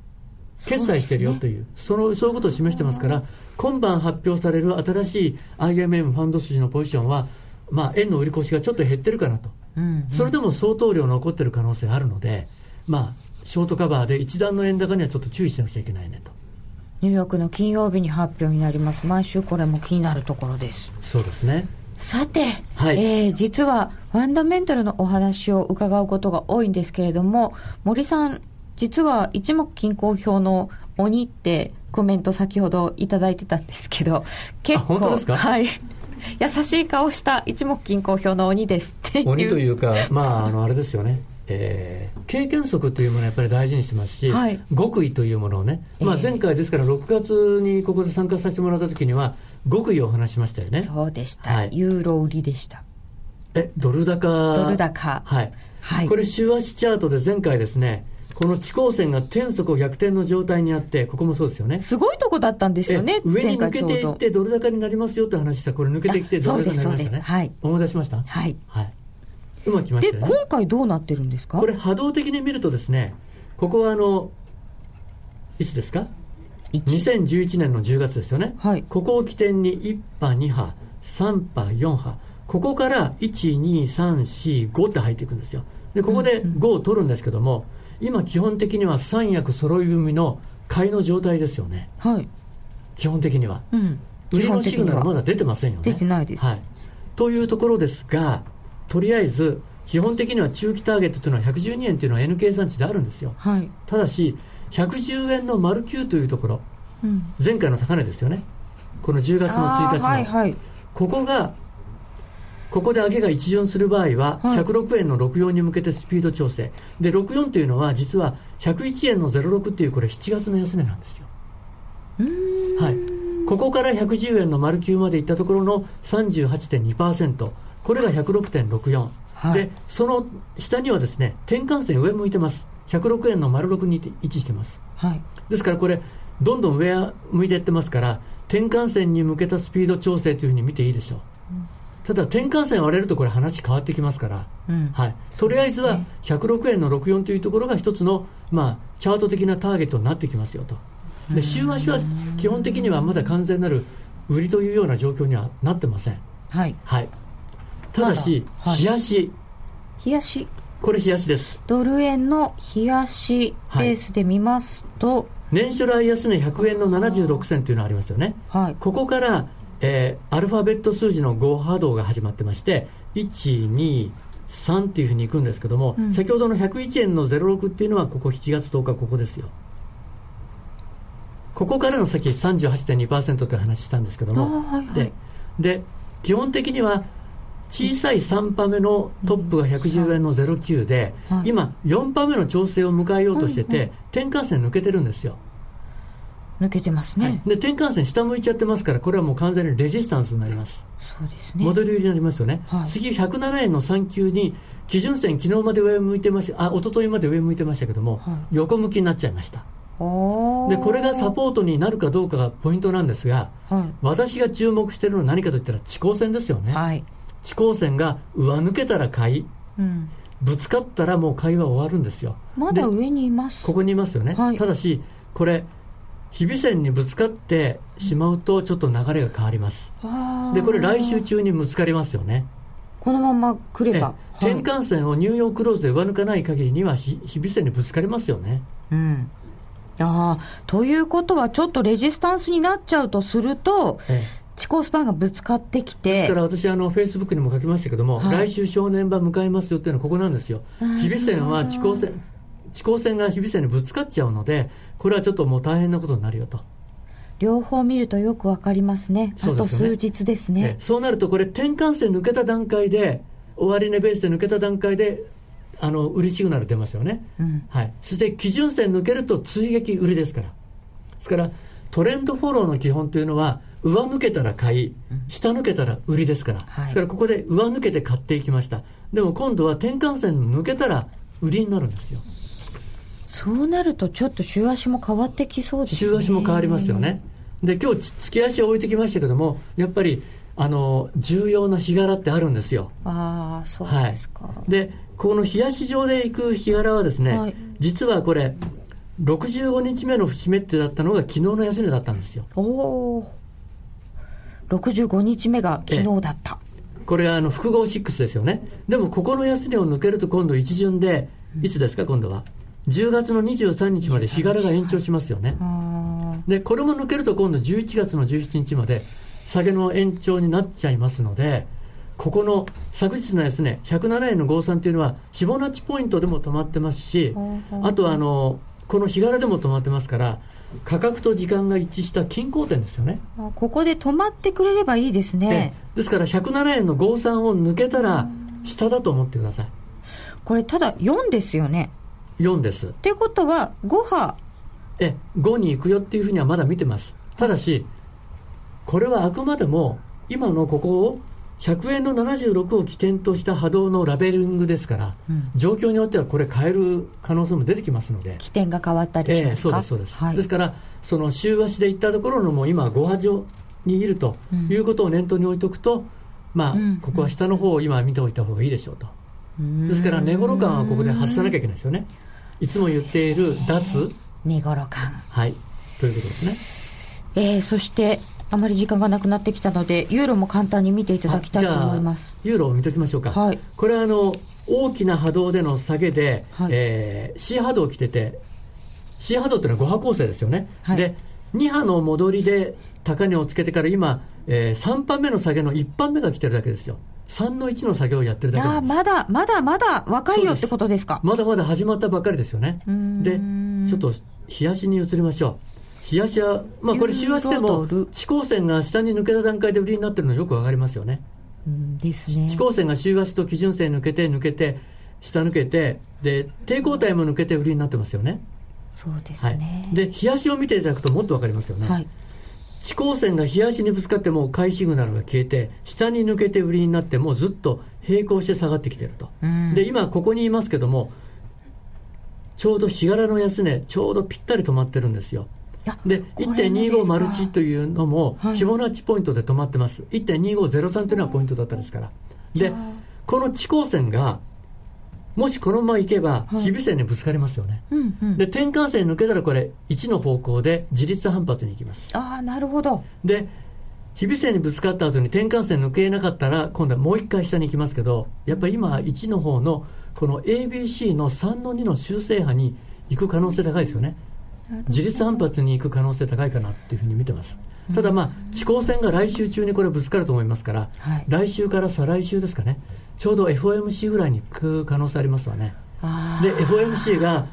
決済してるよという、そのそういうことを示してますから、今晩発表される新しい IMM ファンド筋のポジションは、まあ、円の売り越しがちょっと減ってるかなと、うんうん、それでも相当量残ってる可能性あるので、まあ、ショートカバーで一段の円高にはちょっと注意しなくちゃいけないねと。ニューヨークの金曜日に発表になります。毎週これも気になるところです。そうですね。さて、はい、えー、実はファンダメンタルのお話を伺うことが多いんですけれども、森さん、実は一目均衡表の鬼ってコメント先ほどいただいてたんですけど、結構、はい。優しい顔した一目均衡表の鬼ですっていう。鬼というか、まあ、あの、あれですよね。えー、経験則というものをやっぱり大事にしてますし、はい、極意というものをね、まあ、前回ですから6月にここで参加させてもらった時には極意を話しましたよね。そうでした、はい、ユーロ売りでした。えドル高？ドル高。はい、はい、これ週足チャートで前回ですねこの地高線が天速逆転の状態にあって、ここもそうですよね。すごいとこだったんですよね、上に抜けていって、ドル高になりますよって話した、これ抜けてきて、ドル高になりましたね。はい、思い出しました？はい。はい。うまくきましたね。で、今回どうなってるんですか？これ波動的に見るとですね、ここはあの、いつですか？2011年の10月ですよね、はい、ここを起点に1波、2波、3波、4波、ここから1、2、3、4、5って入っていくんですよ。で、ここで5を取るんですけども、今基本的には三役揃い踏みの買いの状態ですよね、はい、基本的には、うん、売りのシグナルまだ出てませんよね。出てないです、はい、というところですがとりあえず基本的には中期ターゲットというのは112円というのは N 計算値であるんですよ、はい、ただし110円の丸9というところ、うん、前回の高値ですよね。この10月の1日の、はいはい、ここがここで上げが一巡する場合は、106円の64に向けてスピード調整。で、64というのは、実は101円の06っていう、これ7月の安値なんですよ。はい。ここから110円の丸9までいったところの38.2%。これが106.64。はい、で、その下にはですね、転換線上向いてます。106円の丸6に位置してます。はい。ですからこれ、どんどん上向いていってますから、転換線に向けたスピード調整というふうに見ていいでしょう。うんただ転換線割れるとこれ話変わってきますから、うん、はい、とりあえずは106円の64というところが一つの、まあ、チャート的なターゲットになってきますよと。で週足は基本的にはまだ完全なる売りというような状況にはなってません、はい、はい、ただし、ま、冷やし冷やしこれ冷やしです。ドル円の冷やしベースで見ますと、はい、年初来安値100円の76銭というのがありますよね、はい、ここからえー、アルファベット数字の5波動が始まってまして、1、2、3っていうふうにいくんですけども、うん、先ほどの101円の06っていうのは、ここ7月10日、ここですよ。ここからの先38.2%という話したんですけども、はいはい、でで基本的には小さい3波目のトップが110円の09で、はい、今4波目の調整を迎えようとしてて、転換線抜けてるんですよ。抜けてますね、はい、で転換線下向いちゃってますからこれはもう完全にレジスタンスになります。そうですね。モデル売りになりますよね、はい、次107円の3級に基準線昨日まで上向いてましたあ一昨日まで上向いてましたけども、はい、横向きになっちゃいました。でこれがサポートになるかどうかがポイントなんですが、私が注目しているのは何かといったら地高線ですよね、はい、地高線が上抜けたら買い、うん、ぶつかったらもう買いは終わるんですよ。まだ上にいます。ここにいますよね、ただしこれ日比線にぶつかってしまうとちょっと流れが変わります、でこれ来週中にぶつかりますよね。このまま来れば、転換線をニューヨークローズで上抜かない限りには日比線にぶつかりますよね。うん。あということはちょっとレジスタンスになっちゃうとすると、ええ。地高スパンがぶつかってきて。ですから私あのフェイスブックにも書きましたけども、はい、来週正念場迎えますよっていうのはここなんですよ。日比線は地高線地高線が日比線にぶつかっちゃうのでこれはちょっともう大変なことになるよと。両方見るとよくわかりますね。あと数日ですね。そうなるとこれ転換線抜けた段階で終値ベースで抜けた段階であの売りシグナル出ますよね、うん、はい、そして基準線抜けると追撃売りですから。ですからトレンドフォローの基本というのは上抜けたら買い下抜けたら売りですから、はい、ですからここで上抜けて買っていきました。でも今度は転換線抜けたら売りになるんですよそうなるとちょっと週足も変わってきそうですね。週足も変わりますよね。で今日月足を置いてきましたけどもやっぱりあの重要な日柄ってあるんですよ。ああそうですか、はい、でこの冷やし上で行く日柄はですね、はい、実はこれ65日目の節目ってだったのが昨日の安値だったんですよ。おお65日目が昨日だった。これはあの複合6ですよね。でもここの安値を抜けると今度一巡でいつですか今度は？10月の23日まで日柄が延長しますよね。で。これも抜けると今度11月の17日まで下げの延長になっちゃいますのでここの昨日の安値107円の53というのはフィボナッチポイントでも止まってますしあとはあのこの日柄でも止まってますから価格と時間が一致した均衡点ですよね。ここで止まってくれればいいですね。ですから107円の53を抜けたら下だと思ってください。これただ4ですよね4です。ってことは5波え5に行くよっていうふうにはまだ見てます。ただしこれはあくまでも今のここを100円の76を起点とした波動のラベリングですから、うん、状況によってはこれ変える可能性も出てきますので。起点が変わったりしますか、えー、そうですそうです、はい、ですからその週足でいったところのもう今5波上にいるということを念頭に置いておくと、うん、まあ、ここは下の方を今見ておいた方がいいでしょうと、うん、ですから値頃感はここで外さなきゃいけないですよねいつも言っている脱？値頃感。はい。ということですね？えー、そしてあまり時間がなくなってきたのでユーロも簡単に見ていただきたいと思います。ユーロを見ときましょうか、はい、これはあの大きな波動での下げで、はい、えー、C 波動来てて C 波動っていうのは5波構成ですよね、はい、で2波の戻りで高値をつけてから今、えー、3波目の下げの1波目が来てるだけですよ3の1の作業をやってるだけあまだまだまだ若いよってことですか？まだまだ始まったばかりですよねでちょっと冷やしに移りましょう冷やしは、まあ、これ、週足でも、地高線が下に抜けた段階で売りになってるのよくわかりますよね。ですね。地高線が週足と基準線抜けて、抜けて、下抜けて、で、抵抗体も抜けて売りになってますよね。そうですね。はい、で、冷やしを見ていただくともっとわかりますよね。はい。地高線が冷やしにぶつかっても買いシグナルが消えて、下に抜けて売りになってもずっと並行して下がってきていると。で、今ここにいますけども、ちょうど日柄の安値、ちょうどぴったり止まってるんですよ。で1.25マルチというのもフィボナッチポイントで止まってます、はい、1.2503というのはポイントだったですから。でこの地高線がもしこのままいけば日比線にぶつかりますよね、はいうんうん、で転換線抜けたらこれ1の方向で自立反発に行きます。ああなるほど。で日比線にぶつかった後に転換線抜けなかったら今度はもう一回下に行きますけどやっぱり今1の方のこの ABC の3の2の修正波に行く可能性高いですよね。自立反発に行く可能性高いかなっていうふうに見てます。ただまあ、地高線が来週中にこれぶつかると思いますから、はい、来週から再来週ですかね、ちょうど FOMC ぐらいに行く可能性ありますわね。で、FOMC が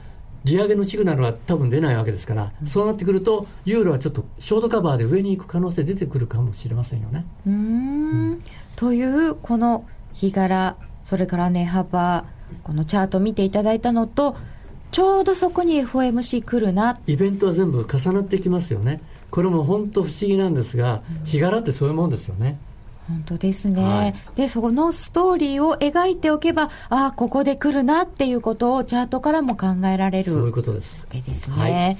利上げのシグナルは多分出ないわけですから、うん、そうなってくると、ユーロはちょっとショートカバーで上に行く可能性出てくるかもしれませんよね。うん、という、この日柄、それから値幅、このチャート見ていただいたのと、ちょうどそこに FOMC 来るな。イベントは全部重なってきますよね。これも本当不思議なんですが、日柄ってそういうもんですよね本当ですね、はい、でそこのストーリーを描いておけばああここで来るなっていうことをチャートからも考えられるそういうことです。わけですね、はい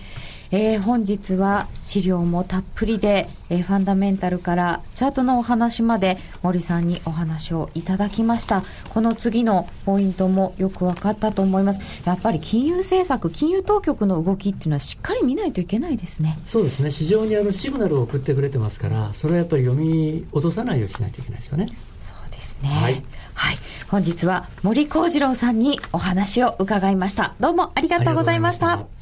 えー、本日は資料もたっぷりで、えー、ファンダメンタルからチャートのお話まで森さんにお話をいただきました。この次のポイントもよく分かったと思います。やっぱり金融政策金融当局の動きっていうのはしっかり見ないといけないですね。そうですね。市場にあのシグナルを送ってくれてますからそれはやっぱり読み落とさないようにしないといけないですよね。そうですね。はい、はい、本日は森幸次郎さんにお話を伺いました。どうもありがとうございました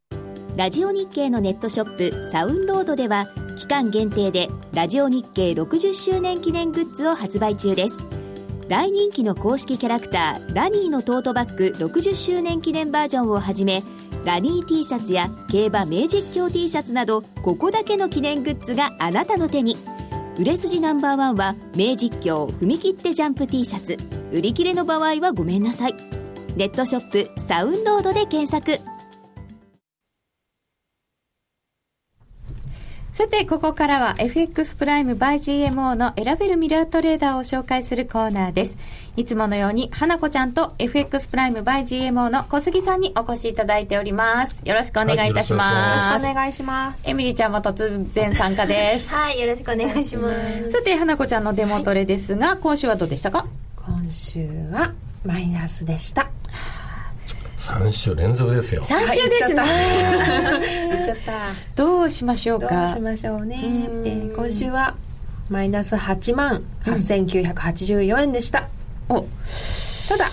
ラジオ日経のネットショップサウンロードでは期間限定でラジオ日経60周年記念グッズを発売中です。大人気の公式キャラクターラニーのトートバッグ60周年記念バージョンをはじめラニー T シャツや競馬名実況 T シャツなどここだけの記念グッズがあなたの手に。売れ筋ナンバーワンは名実況踏み切ってジャンプ T シャツ。売り切れの場合はごめんなさい。ネットショップサウンロードで検索。さて、ここからは FX プライム by GMO の選べるミラートレーダーを紹介するコーナーです。いつものように、花子ちゃんと FX プライム by GMO の小杉さんにお越しいただいております。よろしくお願いいたします。はい、お願いします。エミリちゃんも突然参加です。はい、よろしくお願いします。さて、花子ちゃんのデモトレですが、はい、今週はどうでしたか？今週はマイナスでした。3週連続ですよ。3週ですね。言 っちゃった。どうしましょうか？どうしましょうね、えー、今週はマイナス8万8984円でした、うん、お。ただ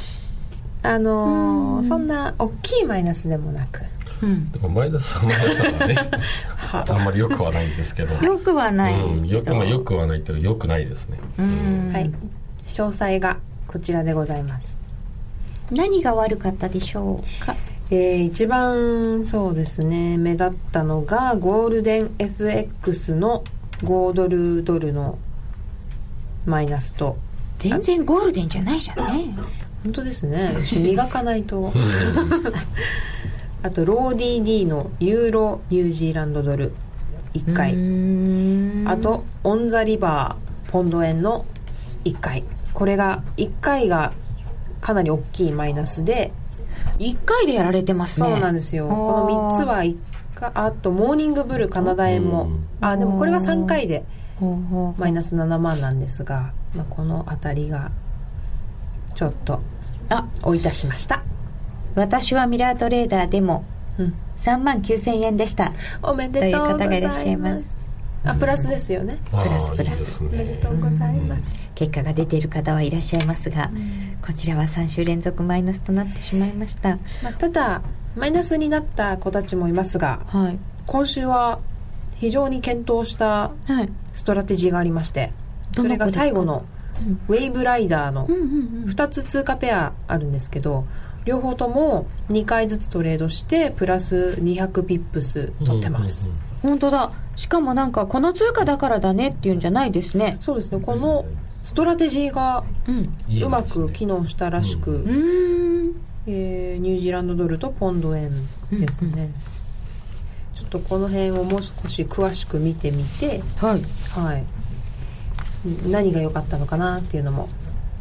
あのー、そんな大きいマイナスでもなく。うん、でも前田さんの話はね。あんまりよくはないんですけど。よくはない、うん、よく,、まあ、よくはないけどよくないですね、うん、はい。詳細がこちらでございます何が悪かったでしょうか？えー、一番そうですね目立ったのがゴールデン FX の5ドルドルのマイナスと。全然ゴールデンじゃないじゃんね。本当ですね。磨かないと。あとロー DD のユーロニュージーランドドル1回。あとオン・ザ・リバーポンド円の1回。これが1回がかなり大きいマイナスで。1回でやられてますね。そうなんですよ。この3つは1回あとモーニングブルカナダ円も。あでもこれが3回でマイナス7万なんですが、まあ、この辺りがちょっとあ。おいたしました。私はミラートレーダーでも3万9000円でした。おめでとうございます。という方がいらっしゃいますあプラスですよね。プラスプラス、ね、おめでとうございます。結果が出ている方はいらっしゃいますが、こちらは3週連続マイナスとなってしまいました、まあ、ただマイナスになった子たちもいますが、はい、今週は非常に検討したストラテジーがありまして、はい、それが最後のウェイブライダーの2つ通貨ペアあるんですけど両方とも2回ずつトレードしてプラス200ピップス取ってます、うんうんうん。本当だしかもなんかこの通貨だからだねっていうんじゃないですね。そうですね。このストラテジーがうまく機能したらしく、うん、えー、ニュージーランドドルとポンド円ですね、うん、ちょっとこの辺をもう少し詳しく見てみてはい、はい、何が良かったのかなっていうのも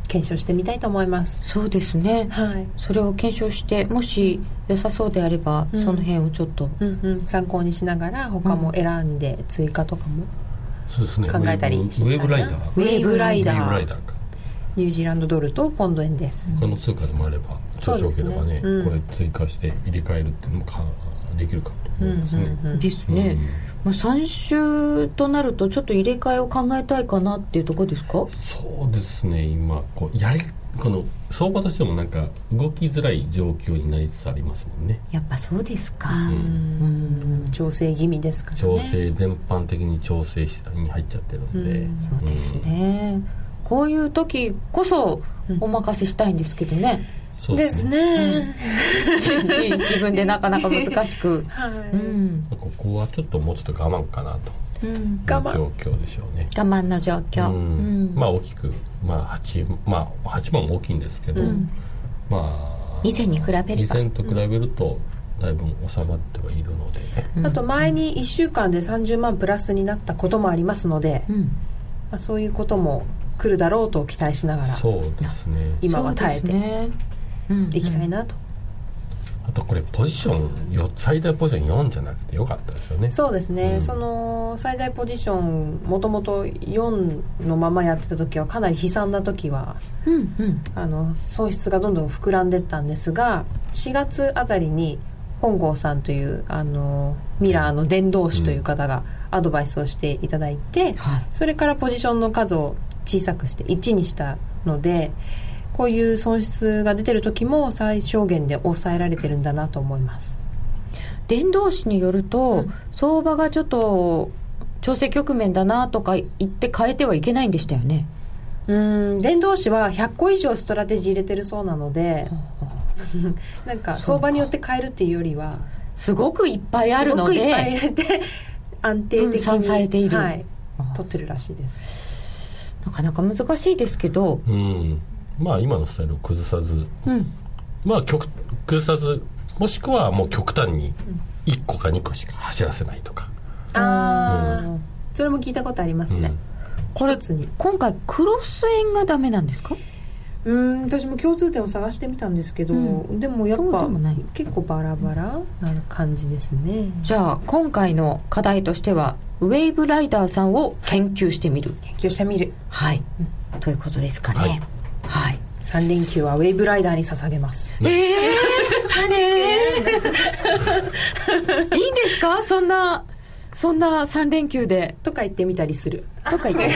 検証してみたいと思います。そうですね、はい、それを検証してもし良さそうであれば、うん、その辺をちょっと、うんうん、参考にしながら他も選んで追加とかもそうですね、考えたりウェーブライダー。ウェー。ブライダーニュージーランドドルとポンド円です。この通貨でもあれば調子よければね、ね。うん、これ追加して入れ替えるっていうのもかできるかと思いますね、うんうんうん、ですね、うんまあ、3週となるとちょっと入れ替えを考えたいかなっていうところですか？そうですね。今こうやりこの相場としてもなんか動きづらい状況になりつつありますもんね。やっぱそうですか、うん、調整気味ですかね。調整全般的に調整に入っちゃってるんで、ん、そうですね、こういう時こそお任せしたいんですけどね、ですね、自分でなかなか難しく、はい。うん、ここはちょっともうちょっと我慢かなと、うん、状況でしょうね。我慢の状況、うん、まあ大きく、まあ8、まあ、8番も大きいんですけど、まあ以前に比べれば。以前と比べると、だいぶ収まってはいるので、あと前に1週間で30万プラスになったこともありますので、まあ、そういうことも来るだろうと期待しながらそうですね。今は耐えて、いきたいなとあとこれポジション最大ポジション4じゃなくてよかったですよね。そうですね、うん、その最大ポジションもともと4のままやってた時はかなり悲惨な時は、うんうん、あの損失がどんどん膨らんでったんですが4月あたりに本郷さんというあのミラーの伝道師という方がアドバイスをしていただいて、うんはい、それからポジションの数を小さくして1にしたのでこういう損失が出てる時も最小限で抑えられてるんだなと思います。伝道師によると、うん、相場がちょっと調整局面だなとか言って変えてはいけないんでしたよね。うん。伝道師は100個以上ストラテジー入れてるそうなのでなんか相場によって変えるっていうよりはすごくいっぱいあるのですごくいっぱい入れて安定的にされている、はい、取ってるらしいです。なかなか難しいですけど、うん、まあ今のスタイルを崩さず、うん、まあ崩さずもしくはもう極端に1個か2個しか走らせないとか、ああ、うん、それも聞いたことありますね、これ今回クロス円がダメなんですか？うん私も共通点を探してみたんですけど、うん、でもやっぱ結構バラバラな感じですね。じゃあ今回の課題としてはウェーブライダーさんを研究してみる、研究してみる。はい、うん、ということですかね。はい、はい、3連休はウェーブライダーに捧げます。ええー、いいんですか？そんなそんな3連休でとか言ってみたりする。とか言っ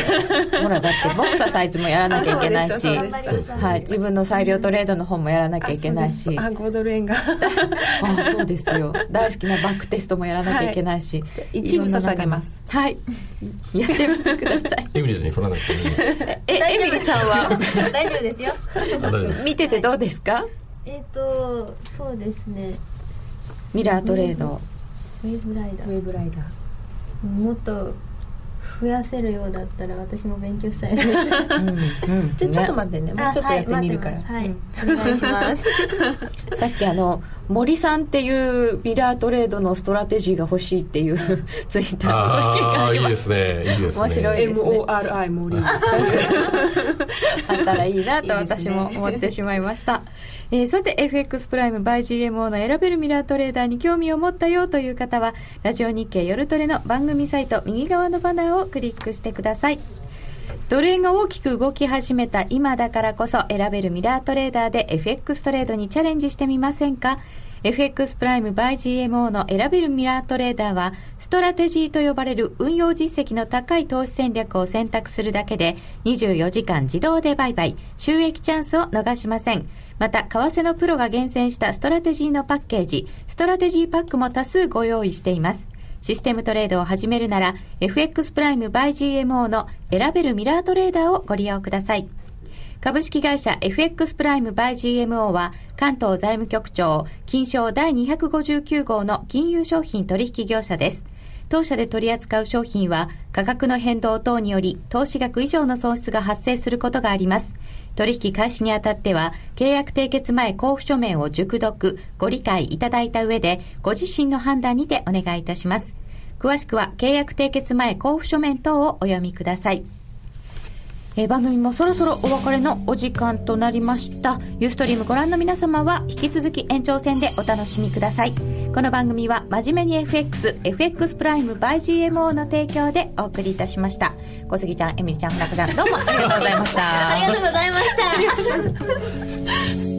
てほらだって ボクササイズもやらなきゃいけないし、はい、自分の裁量トレードの方もやらなきゃいけないし。あ5ドル円が。あそうですよ。大好きなバックテストもやらなきゃいけないし、はい、一部捧げます。はい。やってみてください。エミリーズに振らなくていいえエミリちゃんは？大丈夫です。よ。見ててどうですか？えっ、とそうですね。ミラートレード。ウェーブライダー。ウェーブライダーもっと増やせるようだったら私も勉強したいです。うん、うん、じゃちょっと待ってね。もうちょっとやってみるから。はい、お願いします。さっきあの森さんっていうミラートレードのストラテジーが欲しいっていう ツイッターの意見があります。いいですね。いいですね。面白いですね。MORI 森。あったらいいなと私も思ってしまいましたえー、さて FX プライム by GMO の選べるミラートレーダーに興味を持ったよという方はラジオ日経夜トレの番組サイト右側のバナーをクリックしてくださいドル円が大きく動き始めた今だからこそ選べるミラートレーダーで FX トレードにチャレンジしてみませんか？FX プライム by GMO の選べるミラートレーダーは、ストラテジーと呼ばれる運用実績の高い投資戦略を選択するだけで、24時間自動で売買、収益チャンスを逃しません。また、為替のプロが厳選したストラテジーのパッケージ、ストラテジーパックも多数ご用意しています。システムトレードを始めるなら、FX プライム by GMO の選べるミラートレーダーをご利用ください。株式会社 FX プライム by GMO は関東財務局長金賞第259号の金融商品取引業者です。当社で取り扱う商品は価格の変動等により投資額以上の損失が発生することがあります。取引開始にあたっては、契約締結前交付書面を熟読、ご理解いただいた上で、ご自身の判断にてお願いいたします。詳しくは、契約締結前交付書面等をお読みください。えー、番組もそろそろお別れのお時間となりました。ユーストリームご覧の皆様は引き続き延長戦でお楽しみください。この番組は真面目に FXFX プライム by GMO の提供でお送りいたしました。小杉ちゃんエミリちゃんフラクちゃんどうもありがとうございました。ありがとうございました。